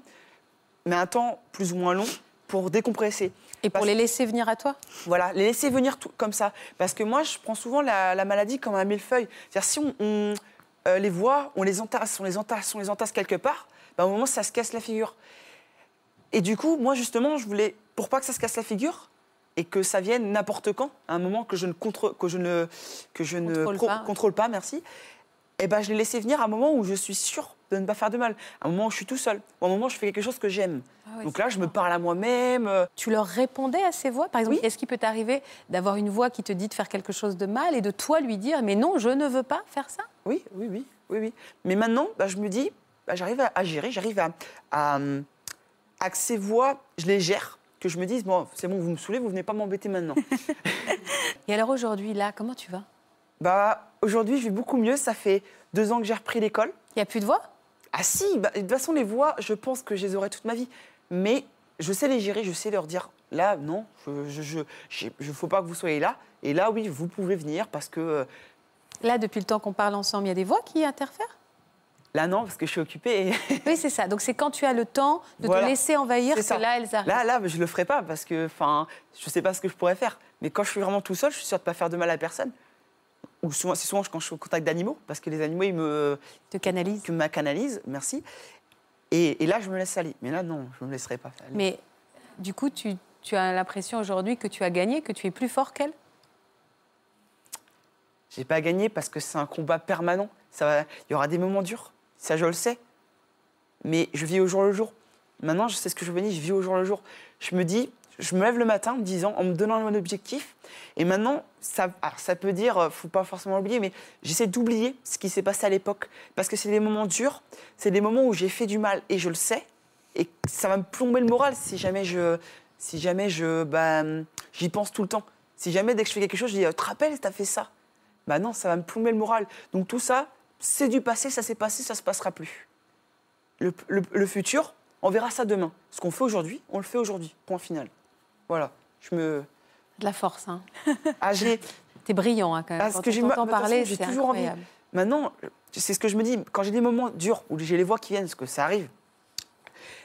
Speaker 5: mais un temps plus ou moins long pour décompresser.
Speaker 1: Et pour
Speaker 5: Parce-
Speaker 1: les laisser venir à toi?
Speaker 5: Voilà, les laisser venir tout, comme ça. Parce que moi, je prends souvent la, la maladie comme un millefeuille. C'est-à-dire, si on, on, euh, les voit, on les entasse, on les entasse, on les entasse quelque part, bah, au moment, ça se casse la figure. Et du coup, moi, justement, je voulais, pour pas que ça se casse la figure, et que ça vienne n'importe quand, à un moment que je ne, contre, que je ne, que je ne
Speaker 1: Contrôle
Speaker 5: pro-
Speaker 1: pas,
Speaker 5: contrôle pas, merci, et ben, je l'ai laissé venir à un moment où je suis sûre de ne pas faire de mal, à un moment où je suis tout seul, ou à un moment où je fais quelque chose que j'aime.
Speaker 1: Ah ouais,
Speaker 5: Donc là, je me parle à moi-même. euh,
Speaker 1: Tu leur répondais à ces voix? Par exemple,
Speaker 5: Oui.
Speaker 1: est-ce qu'il peut t'arriver d'avoir une voix qui te dit de faire quelque chose de mal et de toi lui dire mais non, je ne veux pas faire ça?
Speaker 5: Oui, oui, oui, oui, oui. Mais maintenant, bah, je me dis, bah, j'arrive à, à gérer, j'arrive à, à, à que ces voix, je les gère, que je me dise, bon, c'est bon, vous me saoulez, vous venez pas m'embêter maintenant.
Speaker 1: Et alors aujourd'hui, là, comment tu vas?
Speaker 5: Bah, aujourd'hui, je vais beaucoup mieux. Ça fait deux ans que j'ai repris l'école.
Speaker 1: Il n'y a plus de voix?
Speaker 5: Ah si, bah, de toute façon, les voix, je pense que je les aurai toute ma vie. Mais je sais les gérer, je sais leur dire, là, non, je, je- faut pas que vous soyez là. Et là, oui, vous pouvez venir parce que euh,
Speaker 1: Là, depuis le temps qu'on parle ensemble, il y a des voix qui interfèrent?
Speaker 5: Là, non, parce que je suis occupée.
Speaker 1: Oui, c'est ça. Donc c'est quand tu as le temps de
Speaker 5: Voilà.
Speaker 1: te laisser envahir que
Speaker 5: ça.
Speaker 1: là, elles arrivent.
Speaker 5: Là, là, je le ferai pas parce que, enfin, je sais pas ce que je pourrais faire. Mais quand je suis vraiment tout seul, je suis sûr de pas faire de mal à personne. Ou souvent, c'est souvent quand je suis au contact d'animaux, parce que les animaux, ils me,
Speaker 1: te canalise.
Speaker 5: que me canalisent, merci. Et, et là, je me laisse aller. Mais là, non, je me laisserai pas aller.
Speaker 1: Mais du coup, tu, tu as l'impression aujourd'hui que tu as gagné, que tu es plus fort qu'elle?
Speaker 5: J'ai pas gagné parce que c'est un combat permanent. Ça va- il y aura des moments durs, ça je le sais. Mais je vis au jour le jour. Maintenant, je sais ce que je veux dire, je vis au jour le jour. Je me dis, je me lève le matin disant, en me donnant un objectif. Et maintenant, ça, alors ça peut dire, euh, faut pas forcément l'oublier, mais j'essaie d'oublier ce qui s'est passé à l'époque. Parce que c'est des moments durs, c'est des moments où j'ai fait du mal et je le sais. Et ça va me plomber le moral si jamais je, si jamais je, bah, j'y pense tout le temps. Si jamais dès que je fais quelque chose, je dis, euh, te rappelles, t'as fait ça? Bah non, ça va me plomber le moral. Donc tout ça, c'est du passé, ça s'est passé, ça se passera plus. Le, le- le futur, on verra ça demain. Ce qu'on fait aujourd'hui, on le fait aujourd'hui. Point final. Voilà. Je me.
Speaker 1: De la force. Hein.
Speaker 5: Ah, j'ai.
Speaker 1: T'es brillant hein, quand même.
Speaker 5: Parce
Speaker 1: Quand
Speaker 5: que j'ai
Speaker 1: parler,
Speaker 5: j'ai
Speaker 1: c'est
Speaker 5: toujours envie. Maintenant, c'est ce que je me dis. Quand j'ai des moments durs où j'ai les voix qui viennent, parce que ça arrive,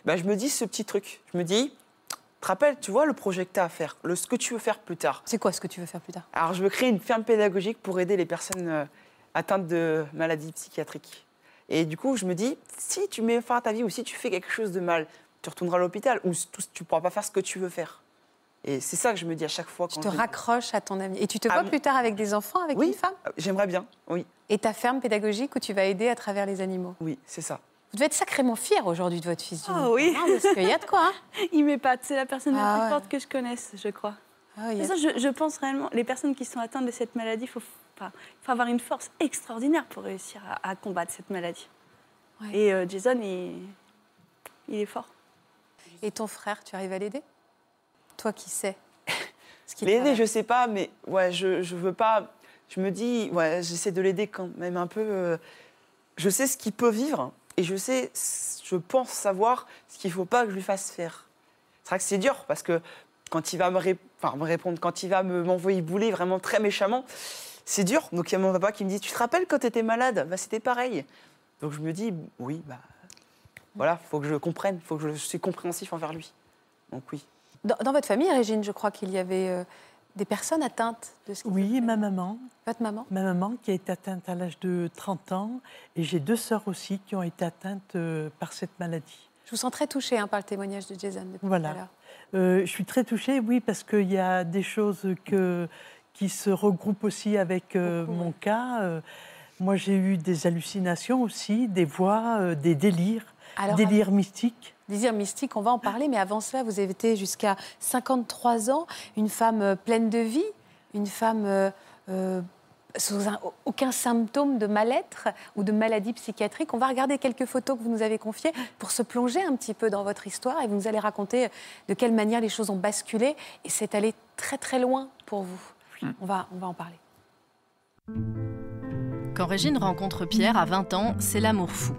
Speaker 5: bah, je me dis ce petit truc. Je me dis, te rappelles, tu vois le projet que tu as à faire, le, ce que tu veux faire plus tard.
Speaker 1: C'est quoi ce que tu veux faire plus tard?
Speaker 5: Alors, je veux créer une ferme pédagogique pour aider les personnes euh, atteinte de maladie psychiatrique. Et du coup, je me dis, si tu mets fin à ta vie ou si tu fais quelque chose de mal, tu retourneras à l'hôpital ou tu ne pourras pas faire ce que tu veux faire. Et c'est ça que je me dis à chaque fois.
Speaker 1: Tu
Speaker 5: Quand
Speaker 1: te
Speaker 5: je-
Speaker 1: raccroches à ton ami. Et tu te
Speaker 5: Ah,
Speaker 1: vois plus tard avec des enfants, avec
Speaker 5: Oui.
Speaker 1: une femme?
Speaker 5: Euh, J'aimerais bien, oui.
Speaker 1: Et ta ferme pédagogique où tu vas aider à travers les animaux?
Speaker 5: Oui, c'est ça.
Speaker 1: Vous devez être sacrément fier aujourd'hui de votre fils.
Speaker 6: Ah oui.
Speaker 1: Hein, Parce qu'il y a de quoi. hein.
Speaker 6: Il m'épate. C'est la personne
Speaker 1: Ah
Speaker 6: la plus
Speaker 1: ouais.
Speaker 6: forte que je connaisse, je crois.
Speaker 1: Ah,
Speaker 6: De
Speaker 1: a-
Speaker 6: toute façon, je, je pense réellement, les personnes qui sont atteintes de cette maladie, il faut, il faut avoir une force extraordinaire pour réussir à, à combattre cette maladie.
Speaker 1: Ouais.
Speaker 6: Et euh, Jason, il, il est fort.
Speaker 1: Et ton frère, tu arrives à l'aider? Toi qui sais.
Speaker 5: L'aider, je sais pas, mais ouais, je, je veux pas. Je me dis, ouais, j'essaie de l'aider quand même un peu. euh, je sais ce qu'il peut vivre et je sais, je pense savoir ce qu'il faut pas que je lui fasse faire. C'est vrai que c'est dur parce que quand il va me, ré- enfin, me répondre, quand il va me- m'envoyer bouler vraiment très méchamment, c'est dur. Donc il y a mon papa qui me dit, tu te rappelles quand tu étais malade? Bah, C'était pareil. Donc je me dis, oui, bah voilà, faut que je comprenne, faut que je, je suis compréhensif envers lui. Donc oui.
Speaker 1: Dans, dans votre famille, Régine, je crois qu'il y avait euh, des personnes atteintes de ce
Speaker 4: Oui, ma maman,
Speaker 1: Votre maman?
Speaker 4: Ma maman qui a été atteinte à l'âge de 30 ans, et j'ai deux sœurs aussi qui ont été atteintes euh, par cette maladie.
Speaker 1: Je vous sens très touchée hein, par le témoignage de Jason. depuis
Speaker 4: Voilà.
Speaker 1: tout à l'heure.
Speaker 4: Euh, je suis très touchée, oui, parce qu'il y a des choses que, qui se regroupent aussi avec euh, mon cas. Euh, moi, j'ai eu des hallucinations aussi, des voix, euh, des délires,
Speaker 1: Alors,
Speaker 4: délires mystiques.
Speaker 1: Désir mystique, on va en parler, mais avant cela, vous avez été jusqu'à 53 ans, une femme pleine de vie, une femme sans un- aucun symptôme de mal-être ou de maladie psychiatrique. On va regarder quelques photos que vous nous avez confiées pour se plonger un petit peu dans votre histoire et vous nous allez raconter de quelle manière les choses ont basculé et c'est allé très très loin pour vous. On, va, on va en parler.
Speaker 8: Quand Régine rencontre Pierre à 20 ans, c'est l'amour fou.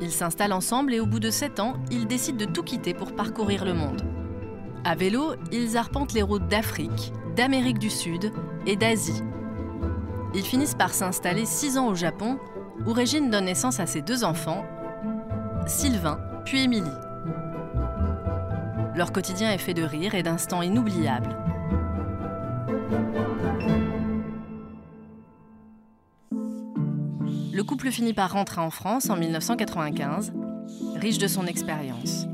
Speaker 8: Ils s'installent ensemble et au bout de 7 ans, ils décident de tout quitter pour parcourir le monde. À vélo, ils arpentent les routes d'Afrique, d'Amérique du Sud et d'Asie. Ils finissent par s'installer 6 ans au Japon, où Régine donne naissance à ses deux enfants, Sylvain puis Émilie. Leur quotidien est fait de rire et d'instants inoubliables. Le couple finit par rentrer en France en 1995, riche de son expérience.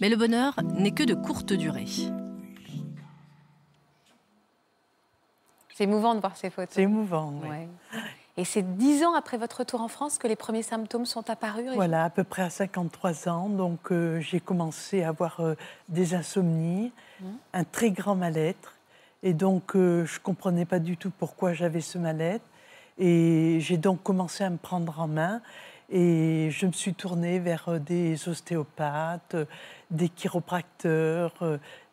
Speaker 8: Mais le bonheur n'est que de courte durée.
Speaker 1: C'est émouvant de voir ces photos.
Speaker 4: C'est émouvant. oui.
Speaker 1: Ouais. Et c'est dix ans après votre retour en France que les premiers symptômes sont apparus
Speaker 4: Voilà, à peu près à 53 ans. Donc, euh, j'ai commencé à avoir euh, des insomnies, un très grand mal-être. Et donc, euh, je ne comprenais pas du tout pourquoi j'avais ce mal-être. Et j'ai donc commencé à me prendre en main. Et je me suis tournée vers euh, des ostéopathes, euh, des chiropracteurs,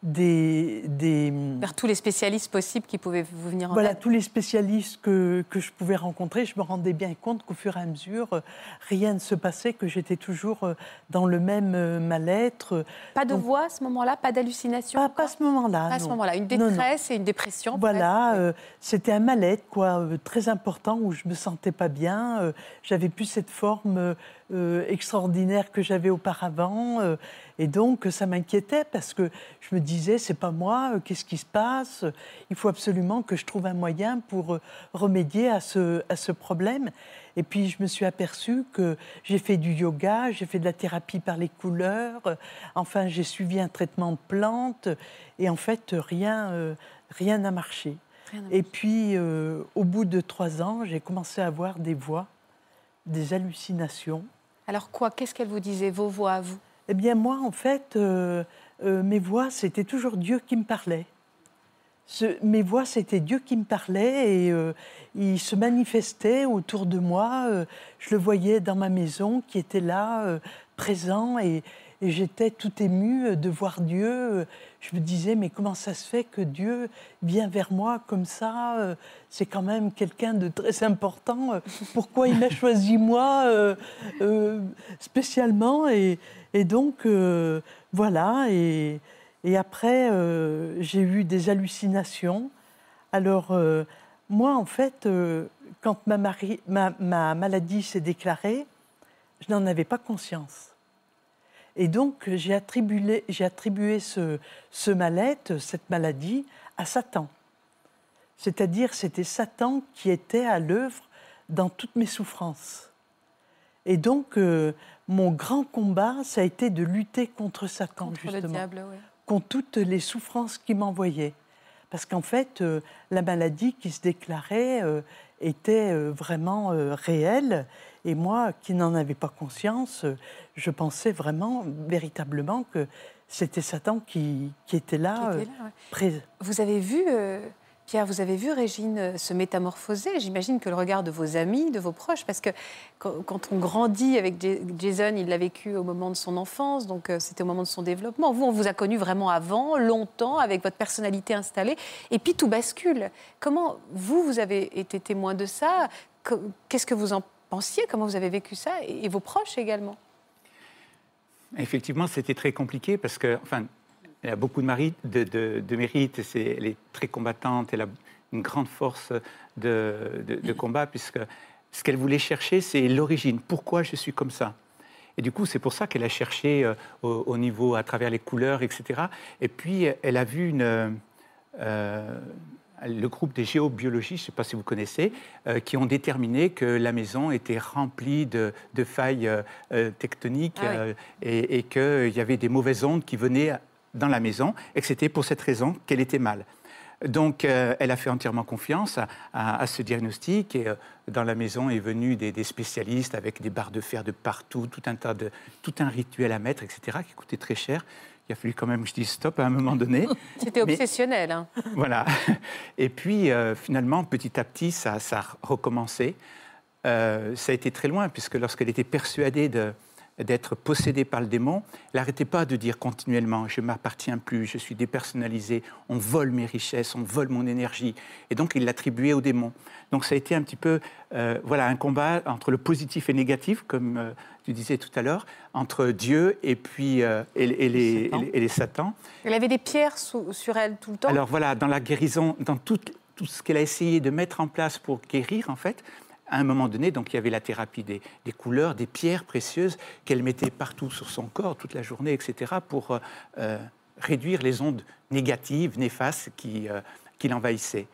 Speaker 4: des, des,
Speaker 1: Vers tous les spécialistes possibles qui pouvaient vous venir en
Speaker 4: voilà,
Speaker 1: aide.
Speaker 4: tous les spécialistes que, que je pouvais rencontrer, je me rendais bien compte qu'au fur et à mesure, euh, rien ne se passait, que j'étais toujours euh, dans le même euh, mal-être.
Speaker 1: Pas de
Speaker 4: Donc,
Speaker 1: voix à ce moment-là, pas d'hallucination
Speaker 4: Pas, pas à ce moment-là.
Speaker 1: Pas à ce moment-là. Une
Speaker 4: Non, non.
Speaker 1: détresse et une dépression.
Speaker 4: Voilà, euh, c'était un mal-être quoi, euh, très important où je me sentais pas bien. euh, j'avais plus cette forme euh, euh, extraordinaire que j'avais auparavant, euh, et donc ça m'inquiétait parce que je me disais c'est pas moi, euh, qu'est-ce qui se passe? Il faut absolument que je trouve un moyen pour euh, remédier à ce, à ce problème. Et puis je me suis aperçue que j'ai fait du yoga, j'ai fait de la thérapie par les couleurs, euh, enfin j'ai suivi un traitement de plantes, et en fait rien euh, rien n'a marché.
Speaker 1: Rien
Speaker 4: Et puis, euh, au bout de trois ans, j'ai commencé à avoir des voix, des hallucinations.
Speaker 1: Alors quoi Qu'est-ce qu'elle vous disait, vos voix à vous?
Speaker 4: Eh bien, moi, en fait, euh, euh, mes voix, c'était toujours Dieu qui me parlait. Mes voix, c'était Dieu qui me parlait et euh, il se manifestait autour de moi. je le voyais dans ma maison qui était là, présent, et, et j'étais tout émue euh, de voir Dieu. Euh, Je me disais, mais comment ça se fait que Dieu vient vers moi comme ça euh, C'est quand même quelqu'un de très important. Pourquoi il m'a choisi moi euh, euh, spécialement et, et donc, euh, voilà. Et, et après, j'ai eu des hallucinations. Alors, moi, en fait, quand ma, mari- ma- ma maladie s'est déclarée, je n'en avais pas conscience. Et donc, j'ai attribué, j'ai attribué ce, ce mal-être, cette maladie, à Satan. C'est-à-dire, c'était Satan qui était à l'œuvre dans toutes mes souffrances. Et donc, euh, mon grand combat, ça a été de lutter contre Satan,
Speaker 1: Contre le
Speaker 4: justement
Speaker 1: diable, oui.
Speaker 4: contre toutes les souffrances qu'il m'envoyait. Parce qu'en fait, euh, la maladie qui se déclarait euh, était euh, vraiment réelle. Et moi, qui n'en avais pas conscience, je pensais vraiment, véritablement, que c'était Satan qui, qui était là.
Speaker 1: Qui était là, ouais.
Speaker 4: pré-
Speaker 1: Vous avez vu, Pierre, vous avez vu Régine euh, se métamorphoser. J'imagine que le regard de vos amis, de vos proches, parce que quand, on grandit avec Ja- Jason, il l'a vécu au moment de son enfance, donc euh, c'était au moment de son développement. Vous, on vous a connu vraiment avant, longtemps, avec votre personnalité installée, et puis tout bascule. Comment vous, vous avez été témoin de ça? Que- Qu'est-ce que vous en pensiez? Comment vous avez vécu ça? Et vos proches également?
Speaker 3: Effectivement, c'était très compliqué parce que, enfin, elle a beaucoup de, mari- de, de- de mérite, elle est très combattante, elle a une grande force de, combat, puisque ce qu'elle voulait chercher, c'est l'origine. Pourquoi je suis comme ça? Et du coup, c'est pour ça qu'elle a cherché euh, au, au niveau, à travers les couleurs, etc. Et puis, elle a vu une, euh, le groupe des géobiologistes, je ne sais pas si vous connaissez, euh, qui ont déterminé que la maison était remplie de, de failles tectoniques
Speaker 1: Ah oui.
Speaker 3: et, et qu'il y avait des mauvaises ondes qui venaient dans la maison et que c'était pour cette raison qu'elle était mal. Donc, euh, elle a fait entièrement confiance à, à- à ce diagnostic et euh, dans la maison est venu des, des spécialistes avec des barres de fer de partout, tout un tas de, tout un rituel à mettre, etc., qui coûtait très cher. Il a fallu quand même que je dise stop à un moment donné.
Speaker 1: C'était obsessionnel. hein.
Speaker 3: voilà. Et puis, euh, finalement, petit à petit, ça, ça a recommencé. Ça a été très loin, puisque lorsqu'elle était persuadée de- d'être possédée par le démon, elle n'arrêtait pas de dire continuellement Je ne m'appartiens plus, je suis dépersonnalisée, on vole mes richesses, on vole mon énergie. Et donc, il l'attribuait au démon. Donc, ça a été un petit peu euh, voilà, un combat entre le positif et le négatif, comme euh, tu disais tout à l'heure, entre Dieu et puis euh, et, et les,
Speaker 4: Satan.
Speaker 3: et les- et les satans.
Speaker 1: Elle avait des pierres sous- sur elle tout le temps.
Speaker 3: Alors voilà, dans la guérison, dans tout, tout ce qu'elle a essayé de mettre en place pour guérir, en fait, à un moment donné, donc il y avait la thérapie des, des couleurs, des pierres précieuses qu'elle mettait partout sur son corps toute la journée, etc., pour euh, euh, réduire les ondes négatives, néfastes qui, euh, qui l'envahissaient.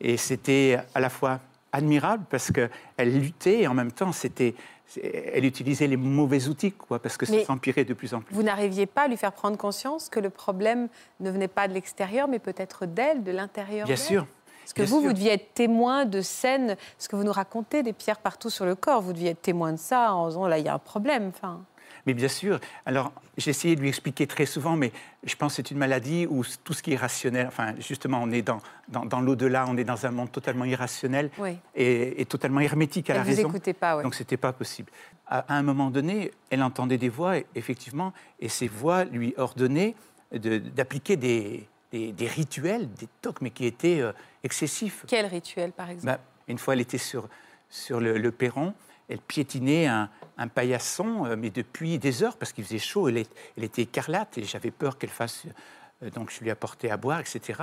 Speaker 3: Et c'était à la fois admirable parce qu'elle luttait et en même temps, c'était, elle utilisait les mauvais outils, quoi, parce que
Speaker 1: Mais-
Speaker 3: ça s'empirait de plus en plus.
Speaker 1: Vous n'arriviez pas à lui faire prendre conscience que le problème ne venait pas de l'extérieur, mais peut-être d'elle, de l'intérieur
Speaker 3: Bien sûr.
Speaker 1: Parce que
Speaker 3: bien
Speaker 1: vous,
Speaker 3: sûr.
Speaker 1: vous deviez être témoin de scènes, ce que vous nous racontez, des pierres partout sur le corps, vous deviez être témoin de ça en disant, là, il y a un problème. Enfin,
Speaker 3: Mais bien sûr. Alors, j'ai essayé de lui expliquer très souvent, mais je pense que c'est une maladie où tout ce qui est rationnel, enfin, justement, on est dans, dans, dans l'au-delà, on est dans un monde totalement irrationnel
Speaker 1: oui.
Speaker 3: et, et totalement hermétique à
Speaker 1: Elle
Speaker 3: la
Speaker 1: vous
Speaker 3: raison.
Speaker 1: écoutait pas, ouais.
Speaker 3: Donc, c'était pas possible. À, à un moment donné, elle entendait des voix, effectivement, et ces voix lui ordonnaient de- d'appliquer des, des, des rituels, des tocs, mais qui étaient euh, excessifs.
Speaker 1: Quel rituel, par exemple?
Speaker 3: Bah, une fois, elle était sur, sur le, le perron, elle piétinait un, un paillasson, euh, mais depuis des heures, parce qu'il faisait chaud, elle, est- elle était écarlate, et j'avais peur qu'elle fasse... euh, donc je lui apportais à boire, etc.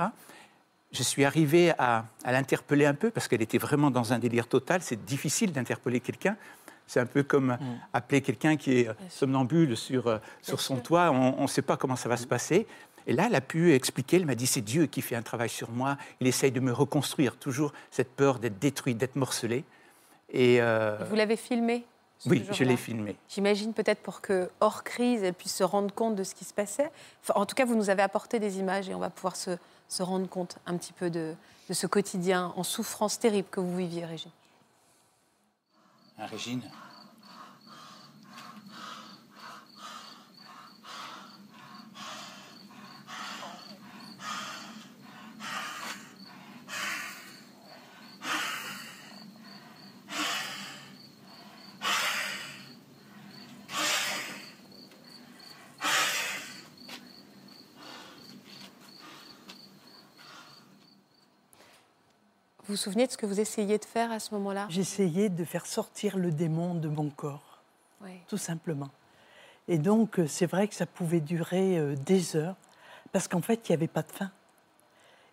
Speaker 3: Je suis arrivé à, à l'interpeller un peu, parce qu'elle était vraiment dans un délire total. C'est difficile d'interpeller quelqu'un. C'est un peu comme appeler quelqu'un qui est somnambule sur, sur son
Speaker 1: sûr.
Speaker 3: toit. On ne sait pas comment ça va se passer. Et là, elle a pu expliquer, elle m'a dit, c'est Dieu qui fait un travail sur moi. Il essaye de me reconstruire, toujours cette peur d'être détruite, d'être morcelée. Et euh,
Speaker 1: Vous l'avez filmé
Speaker 3: oui, je l'ai filmé.
Speaker 1: J'imagine peut-être pour que, hors crise, elle puisse se rendre compte de ce qui se passait. Enfin, en tout cas, vous nous avez apporté des images et on va pouvoir se, se rendre compte un petit peu de, de ce quotidien en souffrance terrible que vous viviez, Régine.
Speaker 3: Ah, Régine?
Speaker 1: Vous vous souvenez de ce que vous essayiez de faire à ce moment-là?
Speaker 4: J'essayais de faire sortir le démon de mon corps,
Speaker 1: Oui.
Speaker 4: tout simplement. Et donc, euh, c'est vrai que ça pouvait durer euh, des heures, parce qu'en fait, il n'y avait pas de fin.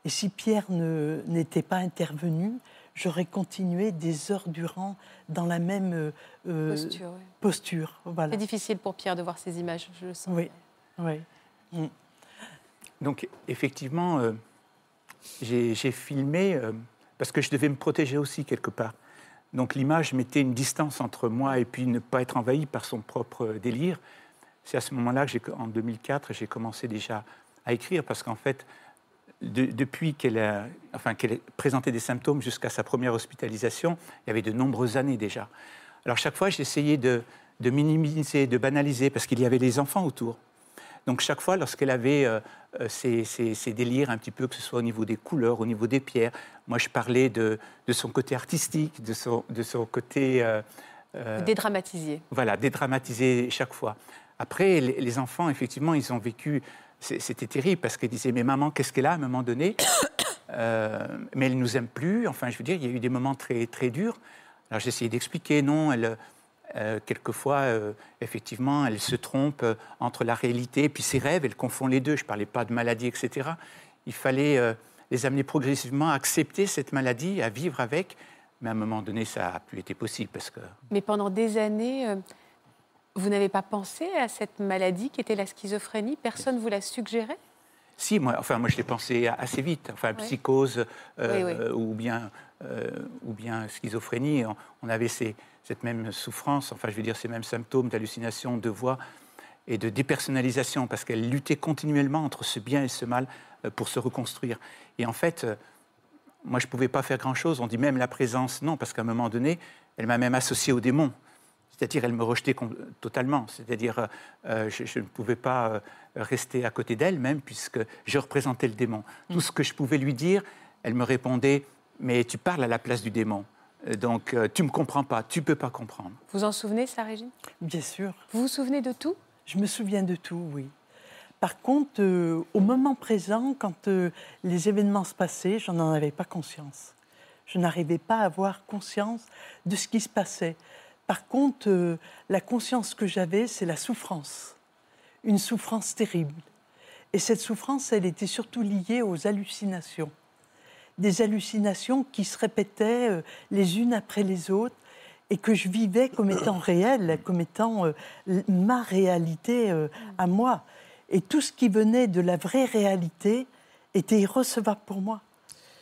Speaker 4: Et si Pierre ne- n'était pas intervenu, j'aurais continué des heures durant dans la même euh,
Speaker 1: Posture, oui.
Speaker 4: posture, Voilà.
Speaker 1: C'est difficile pour Pierre de voir ces images, je le sens.
Speaker 4: Oui, oui.
Speaker 3: Donc, effectivement, euh, j'ai j'ai filmé euh, parce que je devais me protéger aussi quelque part. Donc l'image mettait une distance entre moi et puis ne pas être envahi par son propre délire. C'est à ce moment-là, que en 2004, j'ai commencé déjà à écrire parce qu'en fait, de- depuis qu'elle a, enfin, qu'elle ait présenté des symptômes jusqu'à sa première hospitalisation, il y avait de nombreuses années déjà. Alors chaque fois, j'essayais de, de minimiser, de banaliser parce qu'il y avait les enfants autour. Donc chaque fois, lorsqu'elle avait euh, ces, ces- ces délires un petit peu, que ce soit au niveau des couleurs, au niveau des pierres, moi je parlais de, de son côté artistique, de son, de son côté... euh, euh,
Speaker 1: Dédramatisé.
Speaker 3: voilà, dédramatiser chaque fois. Après, les, les enfants, effectivement, ils ont vécu. C'était terrible parce qu'ils disaient Mais maman, qu'est-ce qu'elle a? à un moment donné Euh, Mais elle nous aime plus. Enfin, je veux dire, il y a eu des moments très, très durs. Alors, j'essayais d'expliquer Non, elle. Euh, quelquefois, euh, effectivement, elle se trompe euh, entre la réalité et puis ses rêves, elle confond les deux. Je ne parlais pas de maladie, etc. Il fallait les amener progressivement à accepter cette maladie, à vivre avec. Mais à un moment donné, ça n'a plus été possible parce que
Speaker 1: Mais pendant des années, vous n'avez pas pensé à cette maladie qui était la schizophrénie? Personne vous l'a suggéré
Speaker 3: Si, moi, enfin, moi je l'ai pensé assez vite. Enfin, psychose euh,
Speaker 1: Oui, oui.
Speaker 3: ou bien euh, ou bien schizophrénie. On, on avait ces- cette même souffrance. Enfin, je veux dire ces mêmes symptômes d'hallucination, de voix et de dépersonnalisation, parce qu'elle luttait continuellement entre ce bien et ce mal euh, pour se reconstruire. Et en fait, moi, je ne pouvais pas faire grand-chose. On dit même la présence, non, parce qu'à un moment donné, elle m'a même associé au démon. C'est-à-dire, elle me rejetait totalement. C'est-à-dire, euh, euh, je, je ne pouvais pas euh, rester à côté d'elle, même, puisque je représentais le démon. Tout ce que je pouvais lui dire, elle me répondait Mais tu parles à la place du démon. Donc, euh, tu ne me comprends pas, tu ne peux pas comprendre.
Speaker 1: Vous en souvenez, ça, Régine?
Speaker 4: Bien sûr.
Speaker 1: Vous vous souvenez de tout?
Speaker 4: Je me souviens de tout, oui. Par contre, euh, au moment présent, quand euh, les événements se passaient, je n'en avais pas conscience. Je n'arrivais pas à avoir conscience de ce qui se passait. Par contre, euh, la conscience que j'avais, c'est la souffrance. Une souffrance terrible. Et cette souffrance, elle était surtout liée aux hallucinations. Des hallucinations qui se répétaient euh, les unes après les autres et que je vivais comme étant réelles, comme étant euh, ma réalité à moi. Et tout ce qui venait de la vraie réalité était irrecevable pour moi.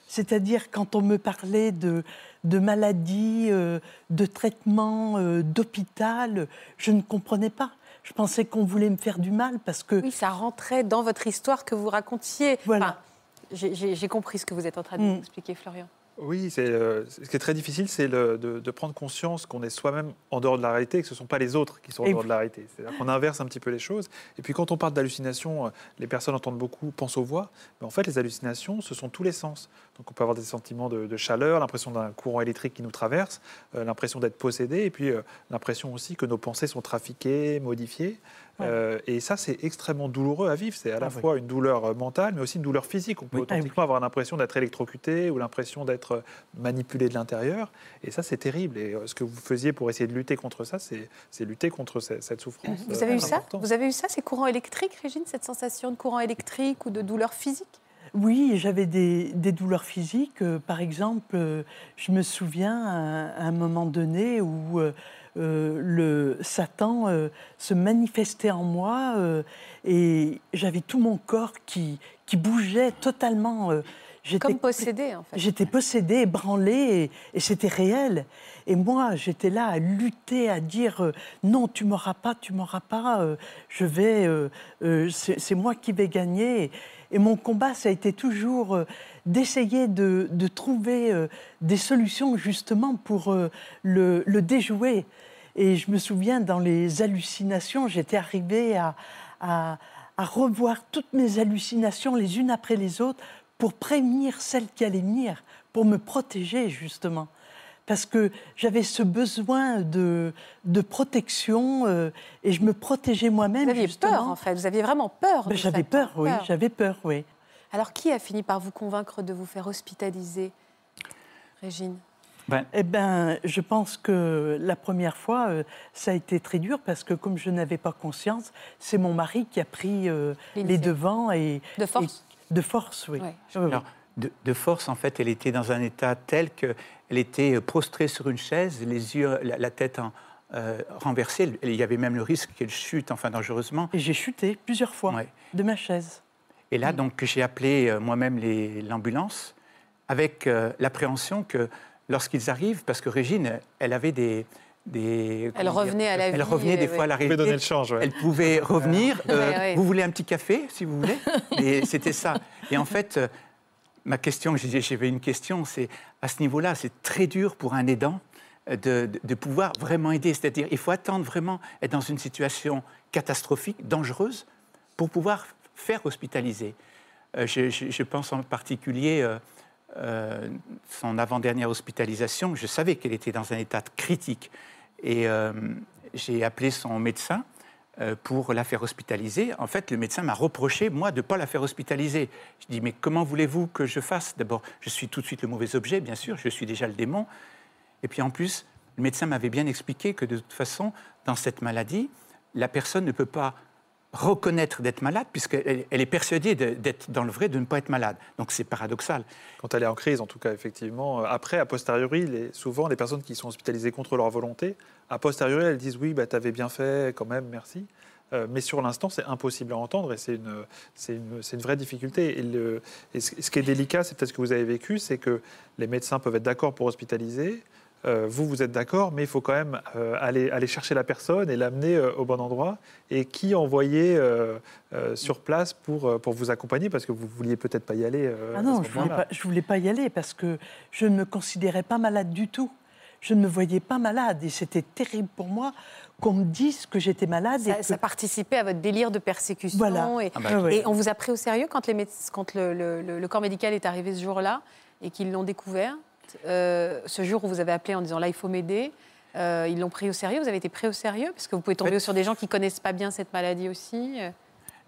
Speaker 4: C'est-à-dire quand on me parlait de, de maladies, euh, de traitements, euh, d'hôpital, je ne comprenais pas. Je pensais qu'on voulait me faire du mal parce que
Speaker 1: Oui, ça rentrait dans votre histoire que vous racontiez.
Speaker 4: Voilà.
Speaker 1: Enfin, j'ai- compris ce que vous êtes en train de
Speaker 4: Mm.
Speaker 1: nous expliquer, Florian.
Speaker 7: Oui, c'est, euh, ce qui est très difficile, c'est de, de prendre conscience qu'on est soi-même en dehors de la réalité et que ce ne sont pas les autres qui sont en
Speaker 4: Et
Speaker 7: dehors de la réalité. C'est-à-dire qu'on inverse un petit peu les choses. Et puis quand on parle d'hallucination, euh, les personnes entendent beaucoup, pensent aux voix. Mais en fait, les hallucinations, ce sont tous les sens. Donc on peut avoir des sentiments de, de chaleur, l'impression d'un courant électrique qui nous traverse, euh, l'impression d'être possédé, et puis euh, l'impression aussi que nos pensées sont trafiquées, modifiées.
Speaker 4: Ouais.
Speaker 7: Euh, et ça, c'est extrêmement douloureux à vivre. C'est à la
Speaker 4: Ah oui.
Speaker 7: fois une douleur euh, mentale, mais aussi une douleur physique. On peut
Speaker 4: Oui.
Speaker 7: authentiquement avoir l'impression d'être électrocuté ou l'impression d'être euh, manipulé de l'intérieur. Et ça, c'est terrible. Et ce que vous faisiez pour essayer de lutter contre ça, c'est lutter contre ce- cette souffrance.
Speaker 1: Vous avez eu ça. Vous avez eu ça, ces courants électriques, Régine, cette sensation de courant électrique ou de douleur physique?
Speaker 4: Oui, j'avais des, des douleurs physiques. Par exemple, je me souviens à, à un moment donné où euh, le Satan euh, se manifestait en moi euh, et j'avais tout mon corps qui, qui bougeait totalement. j'étais-
Speaker 1: Comme possédé, en fait.
Speaker 4: J'étais possédée, ébranlée, et, et c'était réel. Et moi, j'étais là à lutter, à dire euh, non, tu m'auras pas, tu m'auras pas. euh, je vais, euh, c'est moi qui vais gagner. Et, mon combat, ça a été toujours d'essayer de, de trouver des solutions justement pour le, le déjouer. Et je me souviens, dans les hallucinations, j'étais arrivée à, à- à revoir toutes mes hallucinations les unes après les autres pour prévenir celles qui allaient venir, pour me protéger justement. Parce que j'avais ce besoin de, de protection euh, et je me protégeais moi-même.
Speaker 1: Vous aviez
Speaker 4: justement.
Speaker 1: peur, en fait. Vous aviez vraiment peur.
Speaker 4: Ben,
Speaker 1: de
Speaker 4: j'avais peur, oui, j'avais peur, oui.
Speaker 1: Alors, qui a fini par vous convaincre de vous faire hospitaliser, Régine?
Speaker 3: Ben,
Speaker 4: Eh bien, je pense que la première fois, euh, ça a été très dur parce que comme je n'avais pas conscience, c'est mon mari qui a pris euh, les devants et
Speaker 1: De force
Speaker 4: et- de force, oui.
Speaker 1: Ouais.
Speaker 3: Alors, de, de force, en fait, elle était dans un état tel qu'elle était prostrée sur une chaise, les yeux, la, la tête en, euh, renversée. Il y avait même le risque qu'elle chute, enfin dangereusement.
Speaker 4: Et j'ai chuté plusieurs fois
Speaker 3: Ouais.
Speaker 4: de ma chaise.
Speaker 3: Et là, donc, j'ai appelé euh, moi-même les- l'ambulance avec euh, l'appréhension que lorsqu'ils arrivent, parce que Régine, elle avait des... des
Speaker 1: Elle
Speaker 3: dire,
Speaker 1: revenait à la
Speaker 3: Elle
Speaker 1: vie,
Speaker 3: revenait des fois à la
Speaker 7: Vous pouvez
Speaker 3: réalité.
Speaker 7: donner le change. ouais.
Speaker 3: Elle pouvait revenir. euh,
Speaker 1: Ouais.
Speaker 3: Vous voulez un petit café, si vous voulez? Et c'était ça. Et en fait, euh, ma question, j'ai- j'avais une question, c'est à ce niveau-là, c'est très dur pour un aidant euh, de, de- de pouvoir vraiment aider. C'est-à-dire, il faut attendre vraiment être dans une situation catastrophique, dangereuse, pour pouvoir faire hospitaliser. Euh, je, je- je pense en particulier euh, son avant-dernière hospitalisation. Je savais qu'elle était dans un état critique. Et euh, j'ai appelé son médecin euh, pour la faire hospitaliser. En fait, le médecin m'a reproché, moi, de ne pas la faire hospitaliser. Je dis, mais comment voulez-vous que je fasse? D'abord, je suis tout de suite le mauvais objet, bien sûr, je suis déjà le démon. Et puis en plus, le médecin m'avait bien expliqué que de toute façon, dans cette maladie, la personne ne peut pas reconnaître d'être malade puisqu'elle elle est persuadée d'être dans le vrai, de ne pas être malade. Donc c'est paradoxal.
Speaker 7: Quand elle est en crise, en tout cas, effectivement. Euh, Après, a posteriori, souvent, les personnes qui sont hospitalisées contre leur volonté, a posteriori, elles disent oui, bah, tu avais bien fait, quand même, merci. Euh, mais sur l'instant, c'est impossible à entendre et c'est une, une, une vraie difficulté. Et, le- et ce qui est délicat, c'est peut-être ce que vous avez vécu, c'est que les médecins peuvent être d'accord pour hospitaliser. Euh, vous, vous êtes d'accord, mais il faut quand même euh, aller, aller chercher la personne et l'amener euh, au bon endroit. Et qui envoyer euh, euh, sur place pour, pour vous accompagner? Parce que vous vouliez peut-être pas y aller. euh,
Speaker 4: Ah non, je voulais,
Speaker 7: moment-là.
Speaker 4: pas, je voulais pas y aller parce que je ne me considérais pas malade du tout. Je ne me voyais pas malade et c'était terrible pour moi qu'on me dise que j'étais malade. et
Speaker 1: Ça,
Speaker 4: que-
Speaker 1: ça participait à votre délire de persécution.
Speaker 4: Voilà.
Speaker 1: Et,
Speaker 3: Ah bah,
Speaker 1: et on vous a pris au sérieux quand, les médec- quand le, le- le- le corps médical est arrivé ce jour-là et qu'ils l'ont découvert? Euh, Ce jour où vous avez appelé en disant là, il faut m'aider, euh, ils l'ont pris au sérieux Vous avez été pris au sérieux? Parce que vous pouvez tomber
Speaker 3: fait-
Speaker 1: sur des gens qui connaissent pas bien cette maladie aussi. euh.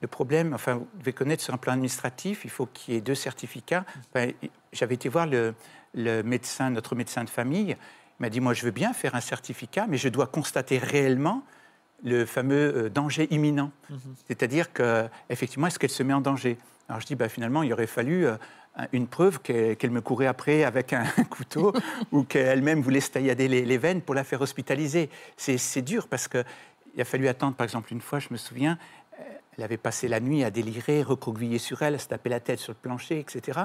Speaker 3: Le problème, enfin, vous devez connaître sur un plan administratif, il faut qu'il y ait deux certificats. Enfin, J'avais été voir le, le médecin, notre médecin de famille. Il m'a dit, moi, je veux bien faire un certificat, mais je dois constater réellement le fameux euh, danger imminent. C'est-à-dire que, effectivement, est-ce qu'elle se met en danger? Alors je dis, bah, finalement, il aurait fallu euh, une preuve qu'elle me courait après avec un couteau ou qu'elle-même voulait se taillader les, les veines pour la faire hospitaliser. C'est dur parce qu'il a fallu attendre, par exemple, une fois, je me souviens, euh, elle avait passé la nuit à délirer, recroquevillée sur elle, à se taper la tête sur le plancher, etc.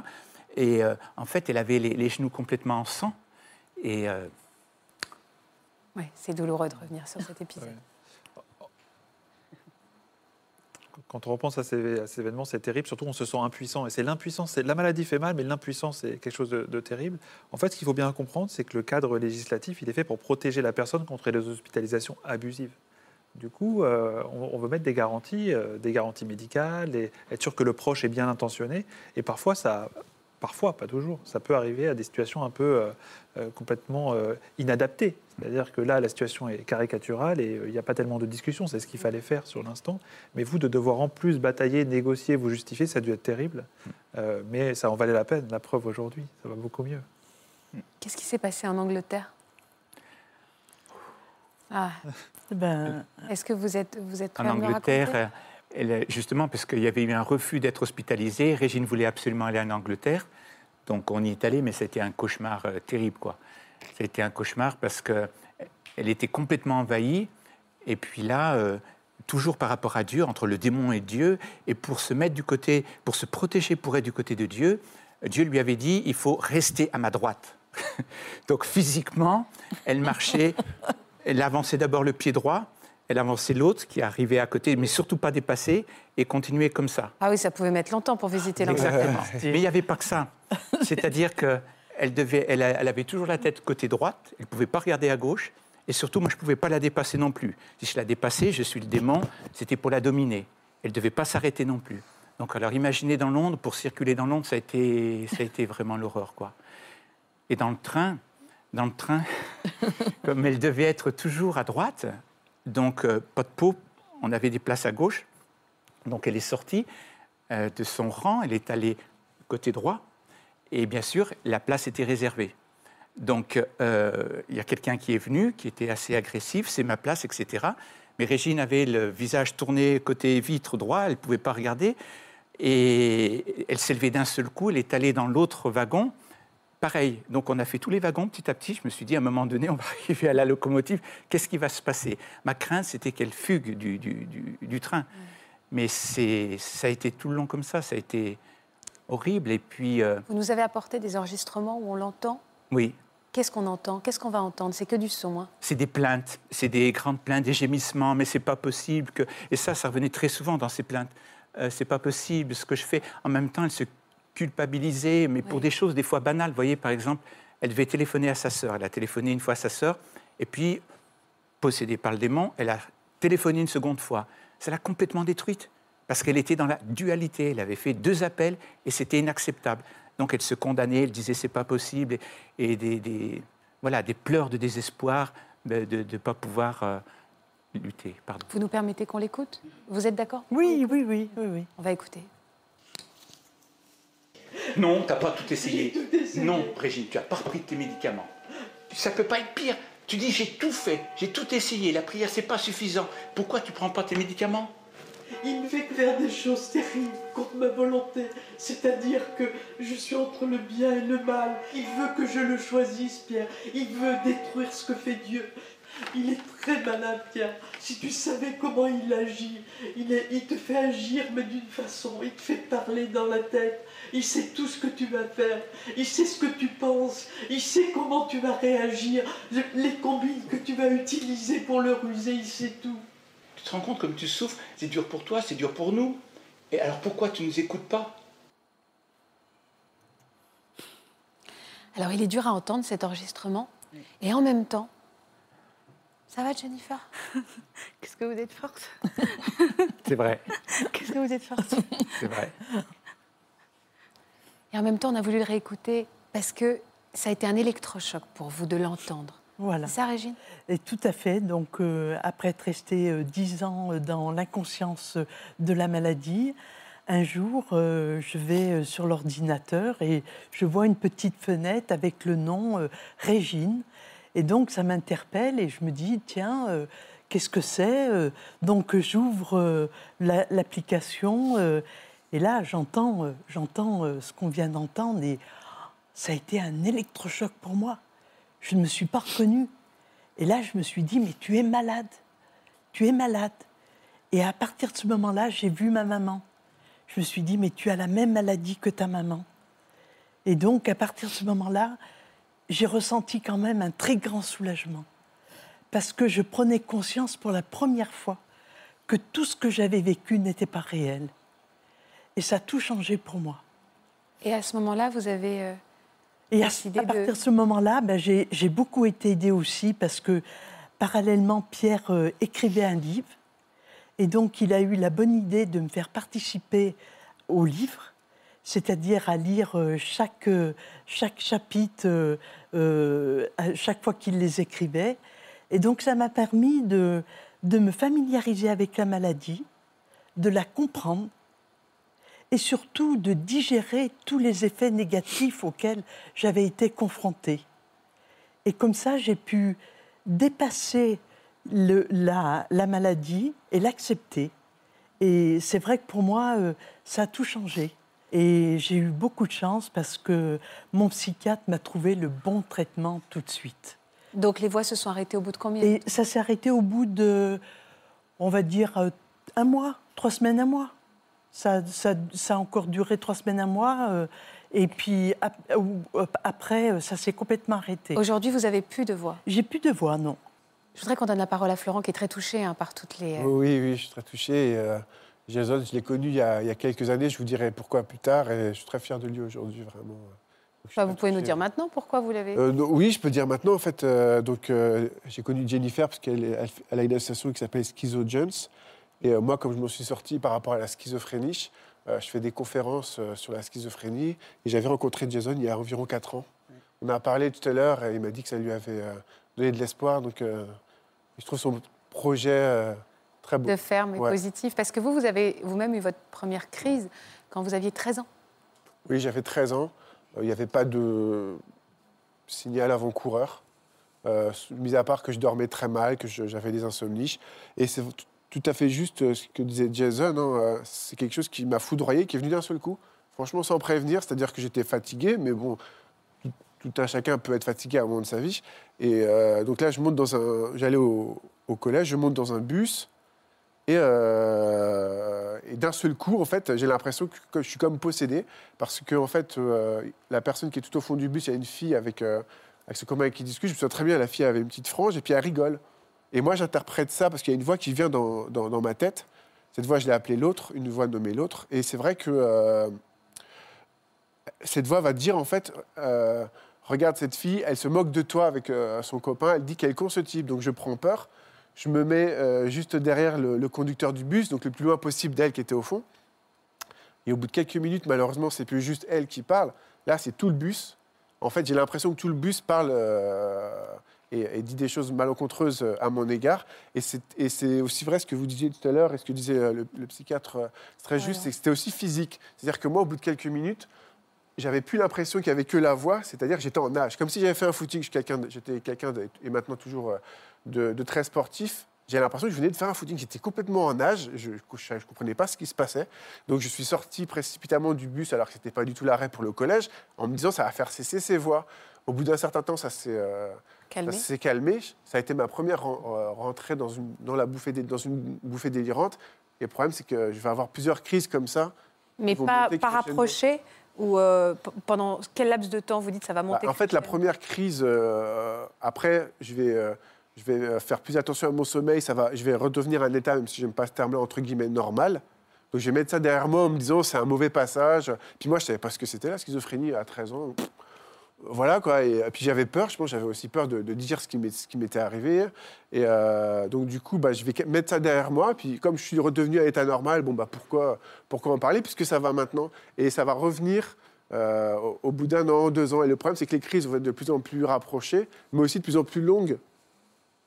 Speaker 3: Et euh, en fait, elle avait les, les genoux complètement en sang. Et euh,
Speaker 1: Ouais, c'est douloureux de revenir sur cet épisode.
Speaker 7: Ouais. Quand on repense à ces, événements, c'est terrible. Surtout, on se sent impuissant. Et c'est l'impuissance. La maladie fait mal, mais l'impuissance, c'est quelque chose de, terrible. En fait, ce qu'il faut bien comprendre, c'est que le cadre législatif, il est fait pour protéger la personne contre les hospitalisations abusives. Du coup, euh, on, on veut mettre des garanties, euh, des garanties médicales, et être sûr que le proche est bien intentionné. Et parfois, ça, parfois, pas toujours, ça peut arriver à des situations un peu euh, euh, complètement euh, inadaptées. C'est-à-dire que là, la situation est caricaturale et euh, il n'y a pas tellement de discussion. C'est ce qu'il fallait faire sur l'instant. Mais vous, de devoir en plus batailler, négocier, vous justifier, ça a dû être terrible. Euh, mais ça en valait la peine. La preuve aujourd'hui, ça va beaucoup mieux.
Speaker 1: Qu'est-ce qui s'est passé en Angleterre? Ah,
Speaker 4: Ben,
Speaker 1: Est-ce que vous êtes, vous êtes prêt
Speaker 3: en
Speaker 1: à me le
Speaker 3: Angleterre,
Speaker 1: raconter
Speaker 3: justement, parce qu'il y avait eu un refus d'être hospitalisée, Régine voulait absolument aller en Angleterre. Donc on y est allé, mais c'était un cauchemar euh, terrible, quoi. C'était un cauchemar parce que elle était complètement envahie. Et puis là, euh, toujours par rapport à Dieu, entre le démon et Dieu, et pour se mettre du côté, pour se protéger, pour être du côté de Dieu, Dieu lui avait dit il faut rester à ma droite. Donc physiquement, elle marchait, elle avançait d'abord le pied droit, elle avançait l'autre qui arrivait à côté, mais surtout pas dépasser, et continuait comme ça.
Speaker 1: Ah oui, ça pouvait mettre longtemps pour visiter l'Angleterre.
Speaker 3: Exactement. Mais il n'y avait pas que ça. C'est-à-dire qu'elle devait, elle, a- elle avait toujours la tête côté droite, elle ne pouvait pas regarder à gauche, et surtout, moi, je ne pouvais pas la dépasser non plus. Si je la dépassais, je suis le démon, c'était pour la dominer. Elle ne devait pas s'arrêter non plus. Donc, alors, imaginez dans Londres, pour circuler dans Londres, ça a été, ça a été vraiment l'horreur, quoi. Et dans le train, dans le train, comme elle devait être toujours à droite, donc euh, pas de peau, on avait des places à gauche, donc elle est sortie euh, de son rang, elle est allée côté droit, et bien sûr, la place était réservée. Donc, euh, il y a quelqu'un qui est venu, qui était assez agressif, c'est ma place, etc. Mais Régine avait le visage tourné côté vitre droit, elle ne pouvait pas regarder, et elle s'est levée d'un seul coup, elle est allée dans l'autre wagon. Pareil, donc on a fait tous les wagons petit à petit. Je me suis dit, à un moment donné, on va arriver à la locomotive, qu'est-ce qui va se passer? Ma crainte, c'était qu'elle fugue du, du- du- du train. Mais c'est, ça a été tout le long comme ça, ça a été horrible. Et puis, euh,
Speaker 1: Vous nous avez apporté des enregistrements où on l'entend?
Speaker 3: Oui,
Speaker 1: Qu'est-ce qu'on entend? Qu'est-ce qu'on va entendre? C'est que du son. hein.
Speaker 3: c'est des plaintes, c'est des grandes plaintes, des gémissements, mais c'est pas possible que. Et ça, ça revenait très souvent dans ces plaintes. Euh, c'est pas possible ce que je fais. En même temps, elle se culpabilisait, mais pour
Speaker 1: Oui.
Speaker 3: des choses des fois banales. Vous voyez, par exemple, elle devait téléphoner à sa sœur. Elle a téléphoné une fois à sa sœur, et puis, possédée par le démon, elle a téléphoné une seconde fois. Ça l'a complètement détruite, parce qu'elle était dans la dualité. Elle avait fait deux appels, et c'était inacceptable. Donc elle se condamnait, elle disait c'est pas possible, et, et des, des- voilà, des pleurs de désespoir ben, de ne pas pouvoir euh, lutter. Pardon.
Speaker 1: Vous nous permettez qu'on l'écoute? Vous êtes d'accord?
Speaker 4: Oui, oui, oui, oui, oui.
Speaker 1: On va écouter.
Speaker 3: Non, tu n'as pas tout essayé. Non, Régine, tu n'as pas repris tes médicaments. Ça peut pas être pire. Tu dis j'ai tout fait, j'ai tout essayé. La prière, c'est pas suffisant. Pourquoi tu prends pas tes médicaments?
Speaker 9: Il me fait faire des choses terribles contre ma volonté. C'est-à-dire que je suis entre le bien et le mal. Il veut que je le choisisse, Pierre. Il veut détruire ce que fait Dieu. Il est très malade, Pierre. Si tu savais comment il agit, il, est- il te fait agir, mais d'une façon. Il te fait parler dans la tête. Il sait tout ce que tu vas faire. Il sait ce que tu penses. Il sait comment tu vas réagir. Le- Les combines que tu vas utiliser pour le ruser, il sait tout.
Speaker 3: Tu te rends compte comme tu souffres? C'est dur pour toi, c'est dur pour nous. Et alors pourquoi tu nous écoutes pas?
Speaker 1: Alors, il est dur à entendre cet enregistrement. Et en même temps, ça va, Jennifer?
Speaker 6: Qu'est-ce que vous êtes forte?
Speaker 3: C'est vrai,
Speaker 1: Qu'est-ce que vous êtes forte?
Speaker 3: C'est vrai.
Speaker 1: Et en même temps, on a voulu le réécouter parce que ça a été un électrochoc pour vous de l'entendre.
Speaker 4: Voilà.
Speaker 1: C'est ça, Régine?
Speaker 4: Et tout à fait. Donc, euh, après être resté euh, dix ans euh, dans l'inconscience de la maladie, un jour, euh, je vais sur l'ordinateur et je vois une petite fenêtre avec le nom euh, Régine. Et donc, ça m'interpelle et je me dis, tiens, euh, qu'est-ce que c'est Euh, Donc, j'ouvre euh, la- l'application et là, j'entends j'entends ce qu'on vient d'entendre et ça a été un électrochoc pour moi. Je ne me suis pas reconnue. Et là, je me suis dit, mais tu es malade. Tu es malade. Et à partir de ce moment-là, j'ai vu ma maman. Je me suis dit, mais tu as la même maladie que ta maman. Et donc, à partir de ce moment-là, j'ai ressenti quand même un très grand soulagement. Parce que je prenais conscience pour la première fois que tout ce que j'avais vécu n'était pas réel. Et ça a tout changé pour moi.
Speaker 1: Et à ce moment-là, vous avez. euh,
Speaker 4: Et à,
Speaker 1: décidé
Speaker 4: à
Speaker 1: de-
Speaker 4: partir de ce moment-là, ben, j'ai j'ai beaucoup été aidée aussi parce que parallèlement, Pierre euh, écrivait un livre. Et donc, il a eu la bonne idée de me faire participer au livre, c'est-à-dire à lire euh, chaque, euh, chaque chapitre euh, à chaque fois qu'il les écrivait. Et donc, ça m'a permis de, de me familiariser avec la maladie, de la comprendre et surtout de digérer tous les effets négatifs auxquels j'avais été confrontée. Et comme ça, j'ai pu dépasser la, la maladie et l'accepter. Et c'est vrai que pour moi, ça a tout changé. Et j'ai eu beaucoup de chance parce que mon psychiatre m'a trouvé le bon traitement tout de suite.
Speaker 1: Donc, les voix se sont arrêtées au bout de combien de
Speaker 4: Et ça s'est arrêté au bout de, on va dire, euh, un mois, trois semaines, un mois. Ça, ça, ça a encore duré trois semaines, un mois. euh, et puis ap- euh, après, ça s'est complètement arrêté.
Speaker 1: Aujourd'hui, vous avez plus de voix?
Speaker 4: J'ai plus de voix, non.
Speaker 1: Je voudrais qu'on donne la parole à Florent, qui est très touché hein, par toutes les.
Speaker 2: Oui, oui, je suis très touché. et, euh, Jason, je l'ai connu il y, a, il y a quelques années. Je vous dirai pourquoi plus tard. Et je suis très fier de lui aujourd'hui, vraiment.
Speaker 1: Enfin, vous pouvez nous dire maintenant pourquoi vous l'avez.
Speaker 2: Euh, oui, je peux dire maintenant. En fait, euh, donc euh, j'ai connu Jennifer parce qu'elle a une association qui s'appelle Schizo Jones. Et euh, moi, comme je m'en suis sorti par rapport à la schizophrénie, je fais des conférences sur la schizophrénie. Et j'avais rencontré Jason il y a environ 4 ans. On a parlé tout à l'heure et il m'a dit que ça lui avait donné de l'espoir. Donc, je trouve son projet très beau.
Speaker 1: de ferme et
Speaker 2: Ouais.
Speaker 1: positif Parce que vous, vous avez vous-même eu votre première crise quand vous aviez 13 ans.
Speaker 2: Oui, j'avais 13 ans. Euh, Il n'y avait pas de signal avant-coureur, euh, mis à part que je dormais très mal, que j'avais des insomnies. Et c'est tout- à fait juste euh, ce que disait Jason. hein, c'est quelque chose qui m'a foudroyé, qui est venu d'un seul coup. Franchement, sans prévenir, c'est-à-dire que j'étais fatigué, mais bon, tout, tout un chacun peut être fatigué à un moment de sa vie. Et euh, donc là, je monte dans un. J'allais au, au collège, je monte dans un bus. Et, euh, et d'un seul coup, en fait, j'ai l'impression que, je suis comme possédé parce que en fait, euh, la personne qui est tout au fond du bus, il y a une fille avec euh, avec ce copain qui discute, je me souviens très bien, la fille avait une petite frange et puis elle rigole. Et moi, j'interprète ça parce qu'il y a une voix qui vient dans, dans- ma tête. Cette voix, je l'ai appelée l'autre, une voix nommée l'autre. Et c'est vrai que euh, cette voix va dire, en fait, regarde cette fille, elle se moque de toi avec son copain, elle dit qu'elle con ce type. Donc je prends peur. Je me mets euh, juste derrière le, le conducteur du bus, donc le plus loin possible d'elle qui était au fond. Et au bout de quelques minutes, malheureusement, c'est plus juste elle qui parle. Là, c'est tout le bus. En fait, j'ai l'impression que tout le bus parle euh, et, et dit des choses malencontreuses euh, à mon égard. Et c'est aussi vrai ce que vous disiez tout à l'heure et ce que disait le, le psychiatre c'est très juste, c'est que c'était aussi physique. C'est-à-dire que moi, au bout de quelques minutes, j'avais plus l'impression qu'il y avait que la voix, c'est-à-dire que j'étais en nage. Comme si j'avais fait un footing, j'étais quelqu'un et maintenant toujours de, de très sportif. J'ai l'impression que je venais de faire un footing, j'étais complètement en nage, je ne comprenais pas ce qui se passait. Donc je suis sorti précipitamment du bus alors que ce n'était pas du tout l'arrêt pour le collège, en me disant ça va faire cesser ces voix. Au bout d'un certain temps, ça s'est euh,
Speaker 1: Calmé.
Speaker 2: ça s'est calmé. Ça a été ma première euh, rentrée dans une, dans la bouffée, dans une bouffée délirante. Et le problème, c'est que je vais avoir plusieurs crises comme ça.
Speaker 1: Mais pas,
Speaker 2: crescendo.
Speaker 1: rapproché ou euh, pendant quel laps de temps vous dites ça va
Speaker 2: Bah,
Speaker 1: monter
Speaker 2: en fait, la première crise, euh, après, je vais, je vais euh, faire plus attention à mon sommeil. Ça va, je vais redevenir un état, même si j'aime pas ce terme-là, entre guillemets, normal. Donc, je vais mettre ça derrière moi en me disant c'est un mauvais passage. Puis moi, je savais pas ce que c'était la schizophrénie à 13 ans. Voilà quoi. Et, et puis j'avais peur, je pense, j'avais aussi peur de, dire ce qui m'était arrivé. Et euh, donc du coup, bah, je vais mettre ça derrière moi. Puis comme je suis redevenu à l'état normal, bon bah pourquoi, pourquoi en parler puisque ça va maintenant et ça va revenir euh, au bout d'un an, deux ans. Et le problème, c'est que les crises vont être de plus en plus rapprochées, mais aussi de plus en plus longues.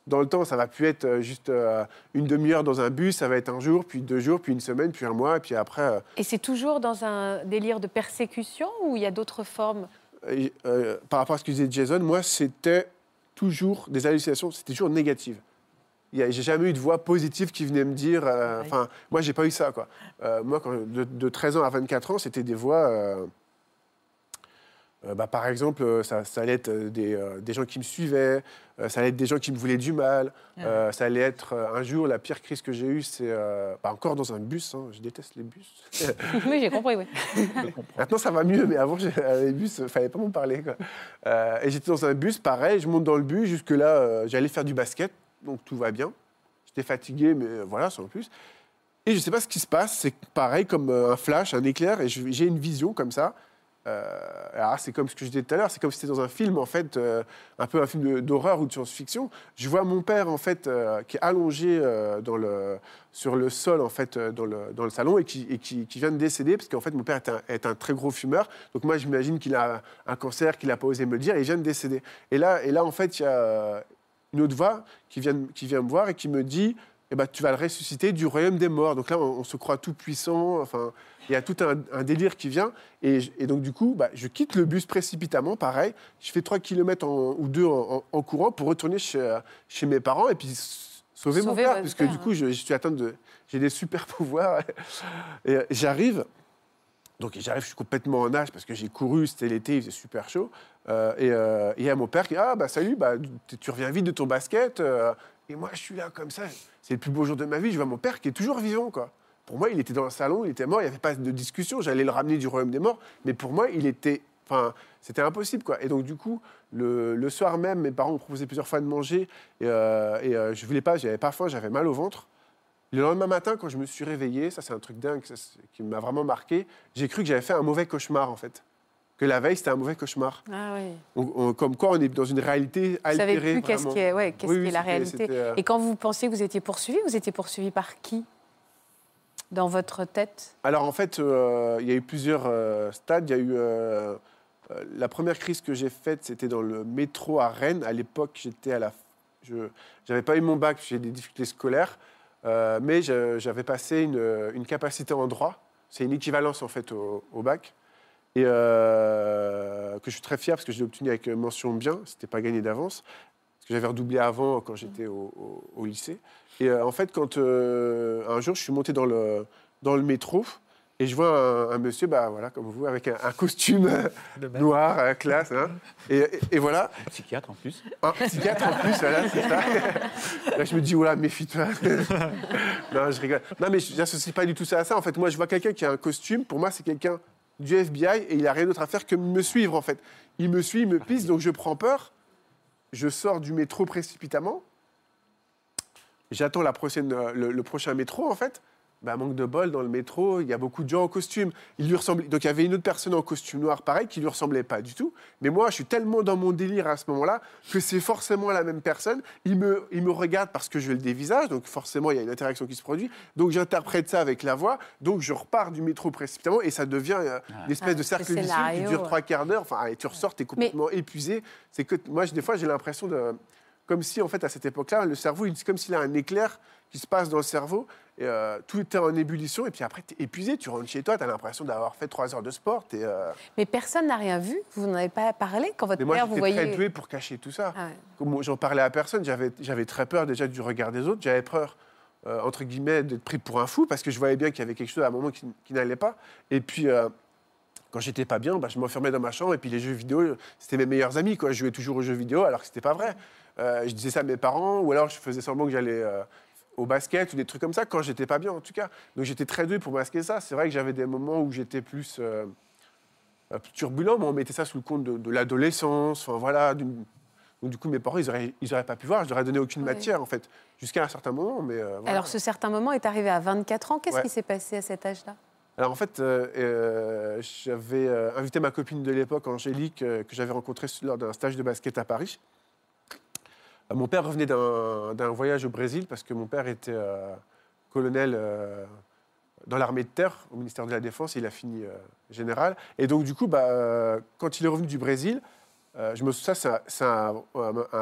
Speaker 2: Dans le temps, ça va plus être euh, juste euh, une demi-heure dans un bus, ça va être un jour, puis deux jours, puis une semaine, puis un mois, et puis après. euh,
Speaker 1: Et c'est toujours dans un délire de persécution ou il y a d'autres formes?
Speaker 2: Et, euh, par rapport à ce que disait Jason, moi, c'était toujours des hallucinations, c'était toujours négative. J'ai jamais eu de voix positive qui venait me dire. euh, Enfin, moi, j'ai pas eu ça, quoi. Euh, moi, quand, de, de 13 ans à 24 ans, c'était des voix. Euh, bah, par exemple, euh, ça, ça allait être euh, des, euh, des gens qui me suivaient, euh, ça allait être des gens qui me voulaient du mal, euh, ça allait être un jour, la pire crise que j'ai eue, c'est bah, encore dans un bus, hein, je déteste les bus.
Speaker 1: Oui, j'ai compris, oui.
Speaker 2: Maintenant, ça va mieux, mais avant, les bus, il fallait pas m'en parler. quoi. Et j'étais dans un bus, pareil, je monte dans le bus. Jusque-là, j'allais faire du basket, donc tout va bien. J'étais fatigué, mais voilà, sans plus. Et je sais pas ce qui se passe, c'est pareil comme un flash, un éclair, et j'ai une vision comme ça. Euh, c'est comme ce que je disais tout à l'heure, c'est comme si c'était dans un film, en fait, euh, un peu un film d'horreur ou de science-fiction. Je vois mon père, en fait, euh, qui est allongé euh, sur le sol, en fait, dans le, salon, et, qui, vient de décéder, parce qu'en fait, mon père est un, très gros fumeur. Donc moi, j'imagine qu'il a un cancer, qu'il n'a pas osé me le dire, et il vient de décéder. Et là, et là en fait, il y a une autre voix qui vient, qui vient me voir et qui me dit eh ben, tu vas le ressusciter du royaume des morts. Donc là, on, on se croit tout puissant. Enfin, il y a tout un, un délire qui vient. Et, donc, du coup, bah, je quitte le bus précipitamment, pareil. Je fais 3 km ou 2 en, en- en courant pour retourner chez, chez mes parents et puis sauver, mon père. Puisque
Speaker 1: père,
Speaker 2: du
Speaker 1: hein.
Speaker 2: coup, je, je suis atteinte de. J'ai des super pouvoirs. Et euh, j'arrive. Donc j'arrive, je suis complètement en nage parce que j'ai couru, c'était l'été, il faisait super chaud. Euh, et euh, il y a mon père qui dit Ah, bah salut, bah, tu, tu reviens vite de ton basket. euh, et moi, je suis là comme ça. C'est le plus beau jour de ma vie. Je vois mon père qui est toujours vivant. quoi. Pour moi, il était dans le salon, il était mort, il n'y avait pas de discussion. J'allais le ramener du royaume des morts. Mais pour moi, il était. Enfin, c'était impossible. quoi. Et donc, du coup, le, le soir même, mes parents m'ont proposé plusieurs fois de manger. Et, euh, et euh, je voulais pas, j'avais pas faim, j'avais mal au ventre. Le lendemain matin, quand je me suis réveillé, ça c'est un truc dingue ça, qui m'a vraiment marqué, j'ai cru que j'avais fait un mauvais cauchemar en fait. Que la veille c'était un mauvais cauchemar.
Speaker 1: Ah oui.
Speaker 2: On- on- comme quoi on est dans une réalité
Speaker 1: Vous
Speaker 2: altérée.
Speaker 1: savez plus qu'est-ce qui est, ouais, qu'est-ce
Speaker 2: Oui,
Speaker 1: qui
Speaker 2: oui,
Speaker 1: est la réalité.
Speaker 2: euh,
Speaker 1: Et quand vous pensiez que vous étiez poursuivi, vous étiez poursuivi par qui? Dans votre tête
Speaker 2: Alors en fait, euh, il y a eu plusieurs euh, stades. Il y a eu euh, la première crise que j'ai faite, c'était dans le métro à Rennes. À l'époque, j'étais à la, je n'avais pas eu mon bac, j'ai des difficultés scolaires, mais j'avais passé une, capacité en droit. C'est une équivalence en fait au, bac. Et que je suis très fier parce que je l'ai obtenu avec mention bien. C'était pas gagné d'avance que j'avais redoublé avant quand j'étais au, au- au lycée. Et euh, en fait, quand euh, un jour je suis monté dans le, dans le métro et je vois un, un monsieur, bah, voilà, comme vous, avec un, un costume noir, euh, classe. hein. Et, et- et voilà,
Speaker 3: Psychiatre en plus.
Speaker 2: un psychiatre en plus, voilà, c'est ça. Là, je me dis, oula, méfie-toi. non, je rigole. Non, mais je n'associe pas du tout ça à ça. En fait, moi, je vois quelqu'un qui a un costume. Pour moi, c'est quelqu'un du FBI et il n'a rien d'autre à faire que me suivre, en fait. Il me suit, il me pisse, donc je prends peur. Je sors du métro précipitamment. J'attends euh, le prochain métro, en fait. Bah, manque de bol, dans le métro, il y a beaucoup de gens en costume. Il lui ressemblait... Donc il y avait une autre personne en costume noir, pareil, qui lui ressemblait pas du tout. Mais moi, je suis tellement dans mon délire à ce moment-là que c'est forcément la même personne. Il me, il me regarde parce que je le dévisage, donc forcément, il y a une interaction qui se produit. Donc j'interprète ça avec la voix. Donc je repars du métro précipitamment et ça devient euh, une espèce
Speaker 1: Ah,
Speaker 2: de
Speaker 1: ce
Speaker 2: cercle vicieux qui dure trois quarts d'heure. Enfin, et tu ressors, tu es complètement épuisé. C'est que moi, des fois, j'ai l'impression de. Comme si, en fait, à cette époque-là, le cerveau, c'est comme s'il a un éclair qui se passe dans le cerveau. Et, euh, tout était en ébullition. Et puis après, tu es épuisé, tu rentres chez toi, tu as l'impression d'avoir fait trois heures de sport. euh,
Speaker 1: Mais personne n'a rien vu. Vous n'en avez pas parlé quand votre
Speaker 2: Mais moi,
Speaker 1: père, vous voyez.
Speaker 2: très doué pour cacher tout ça.
Speaker 1: Ah ouais.
Speaker 2: J'en parlais à personne. J'avais j'avais très peur déjà du regard des autres. J'avais peur, euh, entre guillemets, d'être pris pour un fou parce que je voyais bien qu'il y avait quelque chose à un moment qui, qui n'allait pas. Et puis, euh, quand j'étais pas bien, bah, je m'enfermais dans ma chambre. Et puis, les jeux vidéo, c'était mes meilleurs amis. Quoi. Je jouais toujours aux jeux vidéo alors que c'était pas vrai. Euh, je disais ça à mes parents ou alors je faisais semblant que j'allais. euh, au basket ou des trucs comme ça quand j'étais pas bien en tout cas. Donc j'étais très doué pour masquer ça. C'est vrai que j'avais des moments où j'étais plus, euh, euh, plus turbulent, mais on mettait ça sous le compte de, de l'adolescence. Enfin voilà. d'une- Donc du coup mes parents ils auraient, ils auraient pas pu voir. Je leur ai donné aucune
Speaker 1: Ouais.
Speaker 2: matière en fait jusqu'à un certain moment. Mais euh, voilà.
Speaker 1: Alors, ce certain moment est arrivé à 24 ans. Qu'est-ce
Speaker 2: Ouais.
Speaker 1: qui s'est passé à cet âge-là?
Speaker 2: Alors en fait, euh, j'avais invité ma copine de l'époque, Angélique, que j'avais rencontrée lors d'un stage de basket à Paris. Mon père revenait d'un voyage au Brésil parce que mon père était euh, colonel euh, dans l'armée de terre au ministère de la Défense. Il a fini euh, général. Et donc du coup, bah, quand il est revenu du Brésil, je me ça, c'est un-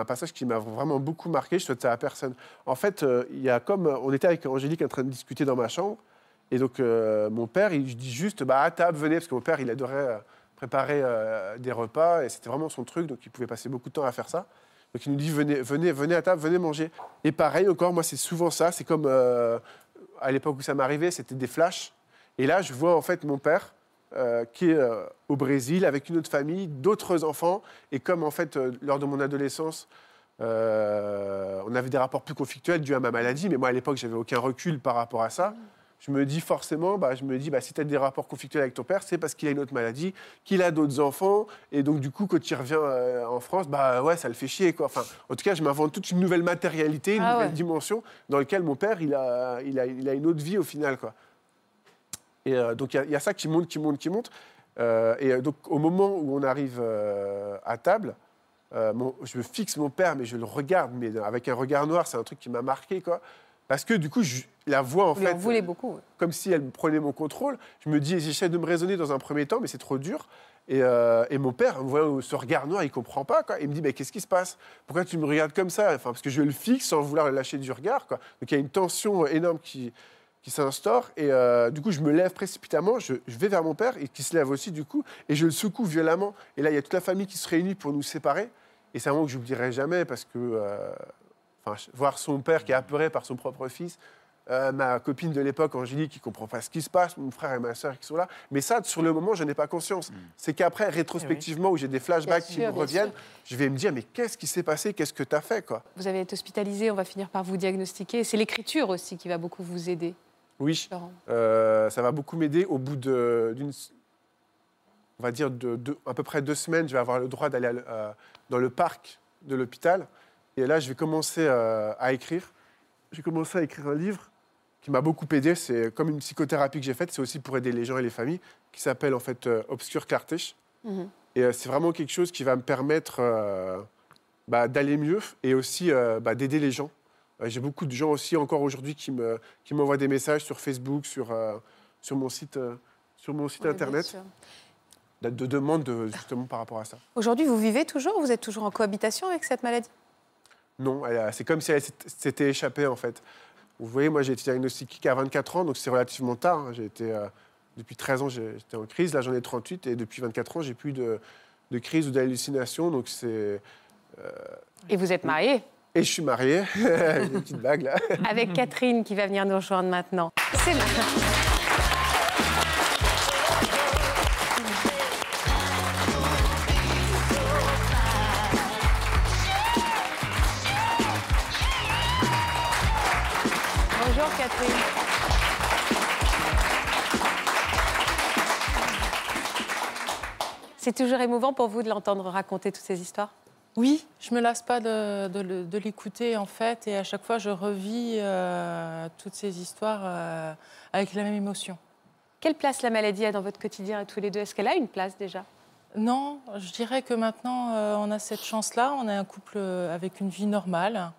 Speaker 2: passage qui m'a vraiment beaucoup marqué. Je souhaite ça à personne. En fait, il y a comme on était avec Angélique en train de discuter dans ma chambre. Et donc, mon père, il dit juste bah, à table, venez, parce que mon père, il adorait préparer des repas, et c'était vraiment son truc, donc il pouvait passer beaucoup de temps à faire ça. Donc, il nous dit venez, venez, venez à table, venez manger. Et pareil, encore, moi, c'est souvent ça. C'est comme euh, à l'époque où ça m'arrivait, c'était des flashs. Et là, je vois en fait mon père euh, qui est euh, au Brésil avec une autre famille, d'autres enfants. Et comme en fait, lors de mon adolescence, on avait des rapports plus conflictuels dus à ma maladie, mais moi à l'époque, j'avais aucun recul par rapport à ça. Je me dis forcément, bah, je me dis, bah, si tu as des rapports conflictuels avec ton père, c'est parce qu'il a une autre maladie, qu'il a d'autres enfants, et donc du coup, quand il revient euh, en France, bah ouais, ça le fait chier, quoi. Enfin, en tout cas, je m'invente toute une nouvelle matérialité, une
Speaker 1: Ah
Speaker 2: nouvelle
Speaker 1: ouais.
Speaker 2: dimension, dans laquelle mon père, il a, il a, il a une autre vie au final, quoi. Et euh, donc il y a- il y, a ça qui monte, qui monte, qui monte. Euh, et donc au moment où on arrive à table, mon- je fixe mon père, mais je le regarde, mais avec un regard noir, c'est un truc qui m'a marqué, quoi. Parce que du coup, je- la voix, en
Speaker 1: Vous lui en
Speaker 2: fait,
Speaker 1: voulez beaucoup.
Speaker 2: comme si elle prenait mon contrôle. Je me dis, j'essaie de me raisonner dans un premier temps, mais c'est trop dur. Et, euh, et mon père, voyant ce regard noir, il comprend pas. Quoi. Il me dit, mais qu'est-ce qui se passe? Pourquoi tu me regardes comme ça? Enfin, Parce que je le fixe sans vouloir le lâcher du regard. Quoi. Donc il y a une tension énorme qui, qui s'instaure. Et euh, du coup, je me lève précipitamment, je, je vais vers mon père, et qui se lève aussi, du coup, et je le secoue violemment. Et là, il y a toute la famille qui se réunit pour nous séparer. Et c'est un moment que j'oublierai jamais, parce que euh, voir son père qui est apeuré par son propre fils, euh, ma copine de l'époque, Angélique, qui comprend pas ce qui se passe, mon frère et ma soeur qui sont là. Mais ça, sur le moment, je n'ai pas conscience. C'est qu'après, rétrospectivement, où j'ai des flashbacks qui me reviennent,
Speaker 1: sûr.
Speaker 2: je vais me dire, mais qu'est-ce qui s'est passé? Qu'est-ce que tu as fait quoi?
Speaker 1: Vous avez été hospitalisé, on va finir par vous diagnostiquer. C'est l'écriture aussi qui va beaucoup vous aider,
Speaker 2: Oui, euh, ça va beaucoup m'aider. Au bout de- d'une, on va dire, de, de- à peu près deux semaines, je vais avoir le droit d'aller euh, dans le parc de l'hôpital. Et là, je vais commencer euh, à écrire. J'ai commencé à écrire un livre qui m'a beaucoup aidé. C'est comme une psychothérapie que j'ai faite. C'est aussi pour aider les gens et les familles, qui s'appelle en fait euh, Obscure Clartiche.
Speaker 1: Mhm.
Speaker 2: Et euh, c'est vraiment quelque chose qui va me permettre euh, bah, d'aller mieux et aussi bah, d'aider les gens. J'ai beaucoup de gens aussi encore aujourd'hui qui me- qui m'envoient des messages sur Facebook, sur, sur mon site, sur mon site internet, de, de demandes de- justement par rapport à ça.
Speaker 1: Aujourd'hui, vous vivez toujours Vous êtes toujours en cohabitation avec cette maladie?
Speaker 2: Non, c'est comme si elle s'ét- s'était échappée en fait. Vous voyez, moi j'ai été diagnostiqué à 24 ans, donc c'est relativement tard. hein. J'ai été, euh, depuis 13 ans, j'étais en crise. Là, j'en ai 38 et depuis 24 ans, j'ai plus de, de crise ou d'hallucination. Donc c'est
Speaker 1: Et vous êtes marié?
Speaker 2: Et je suis marié, une petite bague là.
Speaker 1: avec Catherine qui va venir nous rejoindre maintenant. C'est Bonjour C'est toujours émouvant pour vous de l'entendre raconter toutes ces histoires?
Speaker 10: Oui, je me lasse pas de, de le- de l'écouter en fait, et à chaque fois je revis euh, toutes ces histoires euh, avec la même émotion.
Speaker 1: Quelle place la maladie a dans votre quotidien à tous les deux? Est-ce qu'elle a une place déjà?
Speaker 10: Non, je dirais que maintenant euh, on a cette chance-là, on est un couple avec une vie normale.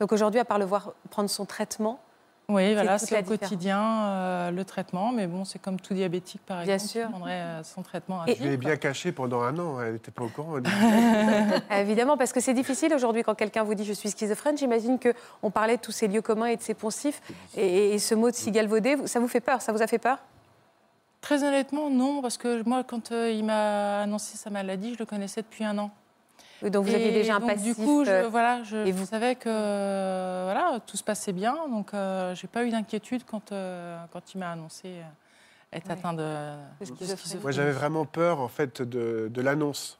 Speaker 1: Donc aujourd'hui, à part le voir prendre son traitement,
Speaker 10: Oui, voilà, c'est au quotidien euh, le traitement, mais bon, c'est comme tout diabétique par
Speaker 1: Bien
Speaker 10: exemple,
Speaker 1: sûr.
Speaker 10: qui prendrait euh, son traitement à
Speaker 1: Et-
Speaker 2: Je l'ai bien caché pendant un an, elle n'était pas au courant.
Speaker 1: évidemment, parce que c'est difficile aujourd'hui quand quelqu'un vous dit je suis schizophrène. J'imagine que on parlait de tous ces lieux communs et de ces poncifs, et, et ce mot de si galvaudé, ça vous fait peur Ça vous a fait peur?
Speaker 10: Très honnêtement, non, parce que moi, quand euh, il m'a annoncé sa maladie, je le connaissais depuis un an.
Speaker 1: Donc vous aviez déjà un
Speaker 10: donc,
Speaker 1: passif.
Speaker 10: Du coup, je,
Speaker 1: euh,
Speaker 10: voilà, je
Speaker 1: et vous
Speaker 10: savais que euh, voilà, tout se passait bien, donc euh, j'ai pas eu d'inquiétude quand, euh, quand il m'a annoncé euh, être
Speaker 1: Ouais.
Speaker 10: atteint de,
Speaker 1: De.
Speaker 2: Moi, j'avais vraiment peur, en fait, de, de l'annonce.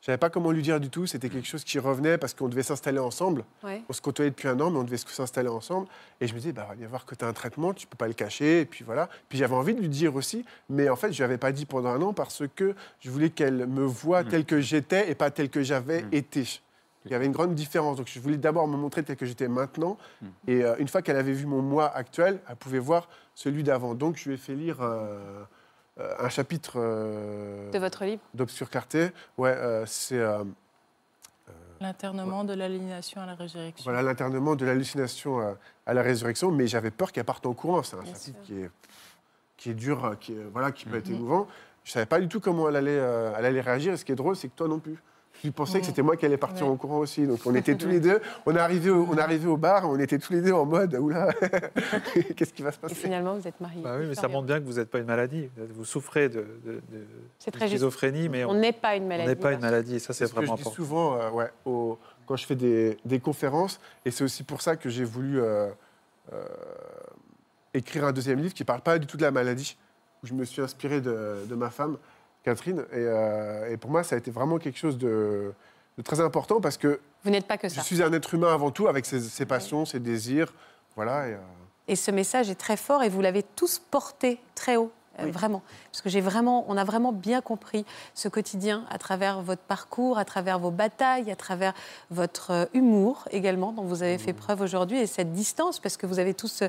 Speaker 2: Je savais pas comment lui dire du tout. C'était quelque chose qui revenait parce qu'on devait s'installer ensemble.
Speaker 1: Ouais.
Speaker 2: On se côtoyait depuis un an, mais on devait s'installer ensemble. Et je me disais, bah, il va y voir que tu as un traitement, tu peux pas le cacher. Et puis voilà. Puis j'avais envie de lui dire aussi, mais en fait, je lui avais pas dit pendant un an parce que je voulais qu'elle me voie
Speaker 3: Mm.
Speaker 2: tel que j'étais et pas tel que j'avais
Speaker 3: Mm.
Speaker 2: été. Il y avait une grande différence. Donc je voulais d'abord me montrer tel que j'étais maintenant.
Speaker 3: Mm.
Speaker 2: Et euh, une fois qu'elle avait vu mon moi actuel, elle pouvait voir celui d'avant. Donc je lui ai fait lire euh, un chapitre euh,
Speaker 1: de votre livre.
Speaker 2: d'Obscure Clarté. Ouais, euh, c'est euh,
Speaker 10: L'internement de l'aliénation à la résurrection.
Speaker 2: voilà l'internement de l'hallucination à, à la résurrection. Mais j'avais peur qu'elle parte en courant. C'est un
Speaker 1: Bien
Speaker 2: chapitre
Speaker 1: sûr.
Speaker 2: qui est, qui est dur, euh, qui, est, voilà, qui peut être
Speaker 10: Mhm.
Speaker 2: émouvant. Je savais pas du tout comment elle allait, euh, elle allait réagir. Et ce qui est drôle, c'est que toi non plus. Tu pensais que c'était moi qui allais partir
Speaker 10: Ouais.
Speaker 2: en courant aussi. Donc on était tous les deux. On est arrivé au, on est arrivé au bar. On était tous les deux en mode oula, qu'est-ce qui va se
Speaker 1: Et
Speaker 2: passer?
Speaker 1: finalement, vous êtes mariés.
Speaker 7: Bah oui, mais ça montre bien que vous n'êtes pas une maladie. Vous souffrez de, de, de-
Speaker 1: C'est
Speaker 7: de
Speaker 1: très juste.
Speaker 7: schizophrénie, mais
Speaker 1: On
Speaker 7: on
Speaker 1: n'est pas une
Speaker 7: on
Speaker 1: maladie.
Speaker 7: n'est pas une maladie. Et ça, c'est
Speaker 2: ce que je
Speaker 7: vraiment
Speaker 2: dis
Speaker 7: important.
Speaker 2: souvent euh, ouais, au- quand je fais des, des conférences. Et c'est aussi pour ça que j'ai voulu euh, euh, écrire un deuxième livre qui ne parle pas du tout de la maladie, où je me suis inspiré de, de ma femme, Catherine. Et, euh, et pour moi, ça a été vraiment quelque chose de, de très important parce que
Speaker 1: Vous n'êtes pas que
Speaker 2: je
Speaker 1: ça.
Speaker 2: suis un être humain avant tout, avec ses, ses passions, ses désirs. Voilà. Et, euh,
Speaker 1: Et ce message est très fort et vous l'avez tous porté très haut. Euh,
Speaker 5: Oui.
Speaker 1: Vraiment, parce que j'ai vraiment, on a vraiment bien compris ce quotidien à travers votre parcours, à travers vos batailles, à travers votre euh, humour également, dont vous avez fait preuve aujourd'hui, et cette distance, parce que vous avez tous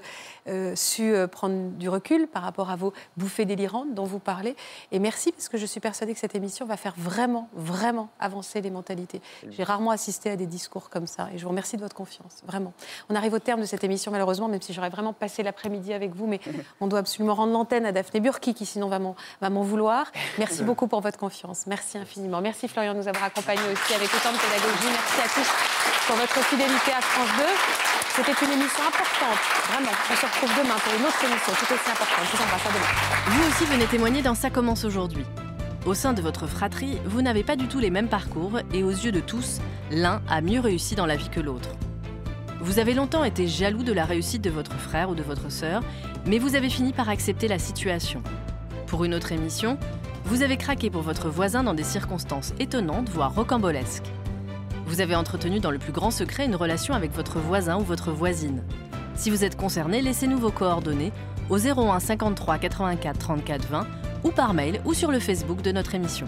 Speaker 1: euh, su prendre du recul par rapport à vos bouffées délirantes dont vous parlez. Et merci, parce que je suis persuadée que cette émission va faire vraiment, vraiment avancer les mentalités. J'ai rarement assisté à des discours comme ça, et je vous remercie de votre confiance, vraiment. On arrive au terme de cette émission, malheureusement, même si j'aurais vraiment passé l'après-midi avec vous, mais on doit absolument rendre l'antenne à Daphné Qui sinon va m'en va m'en vouloir. Merci beaucoup pour votre confiance. Merci infiniment. Merci Florian de nous avoir accompagnés aussi avec autant de pédagogie. Merci à tous pour votre fidélité à France 2. C'était une émission importante, vraiment. On se retrouve demain pour une autre émission tout aussi importante. Je vous embrasse à demain.
Speaker 8: Vous aussi venez témoigner dans Ça commence aujourd'hui. Au sein de votre fratrie, vous n'avez pas du tout les mêmes parcours et aux yeux de tous, l'un a mieux réussi dans la vie que l'autre. Vous avez longtemps été jaloux de la réussite de votre frère ou de votre sœur, mais vous avez fini par accepter la situation. Pour une autre émission, vous avez craqué pour votre voisin dans des circonstances étonnantes, voire rocambolesques. Vous avez entretenu dans le plus grand secret une relation avec votre voisin ou votre voisine. Si vous êtes concerné, laissez-nous vos coordonnées au 01 53 84 34 20 ou par mail ou sur le Facebook de notre émission.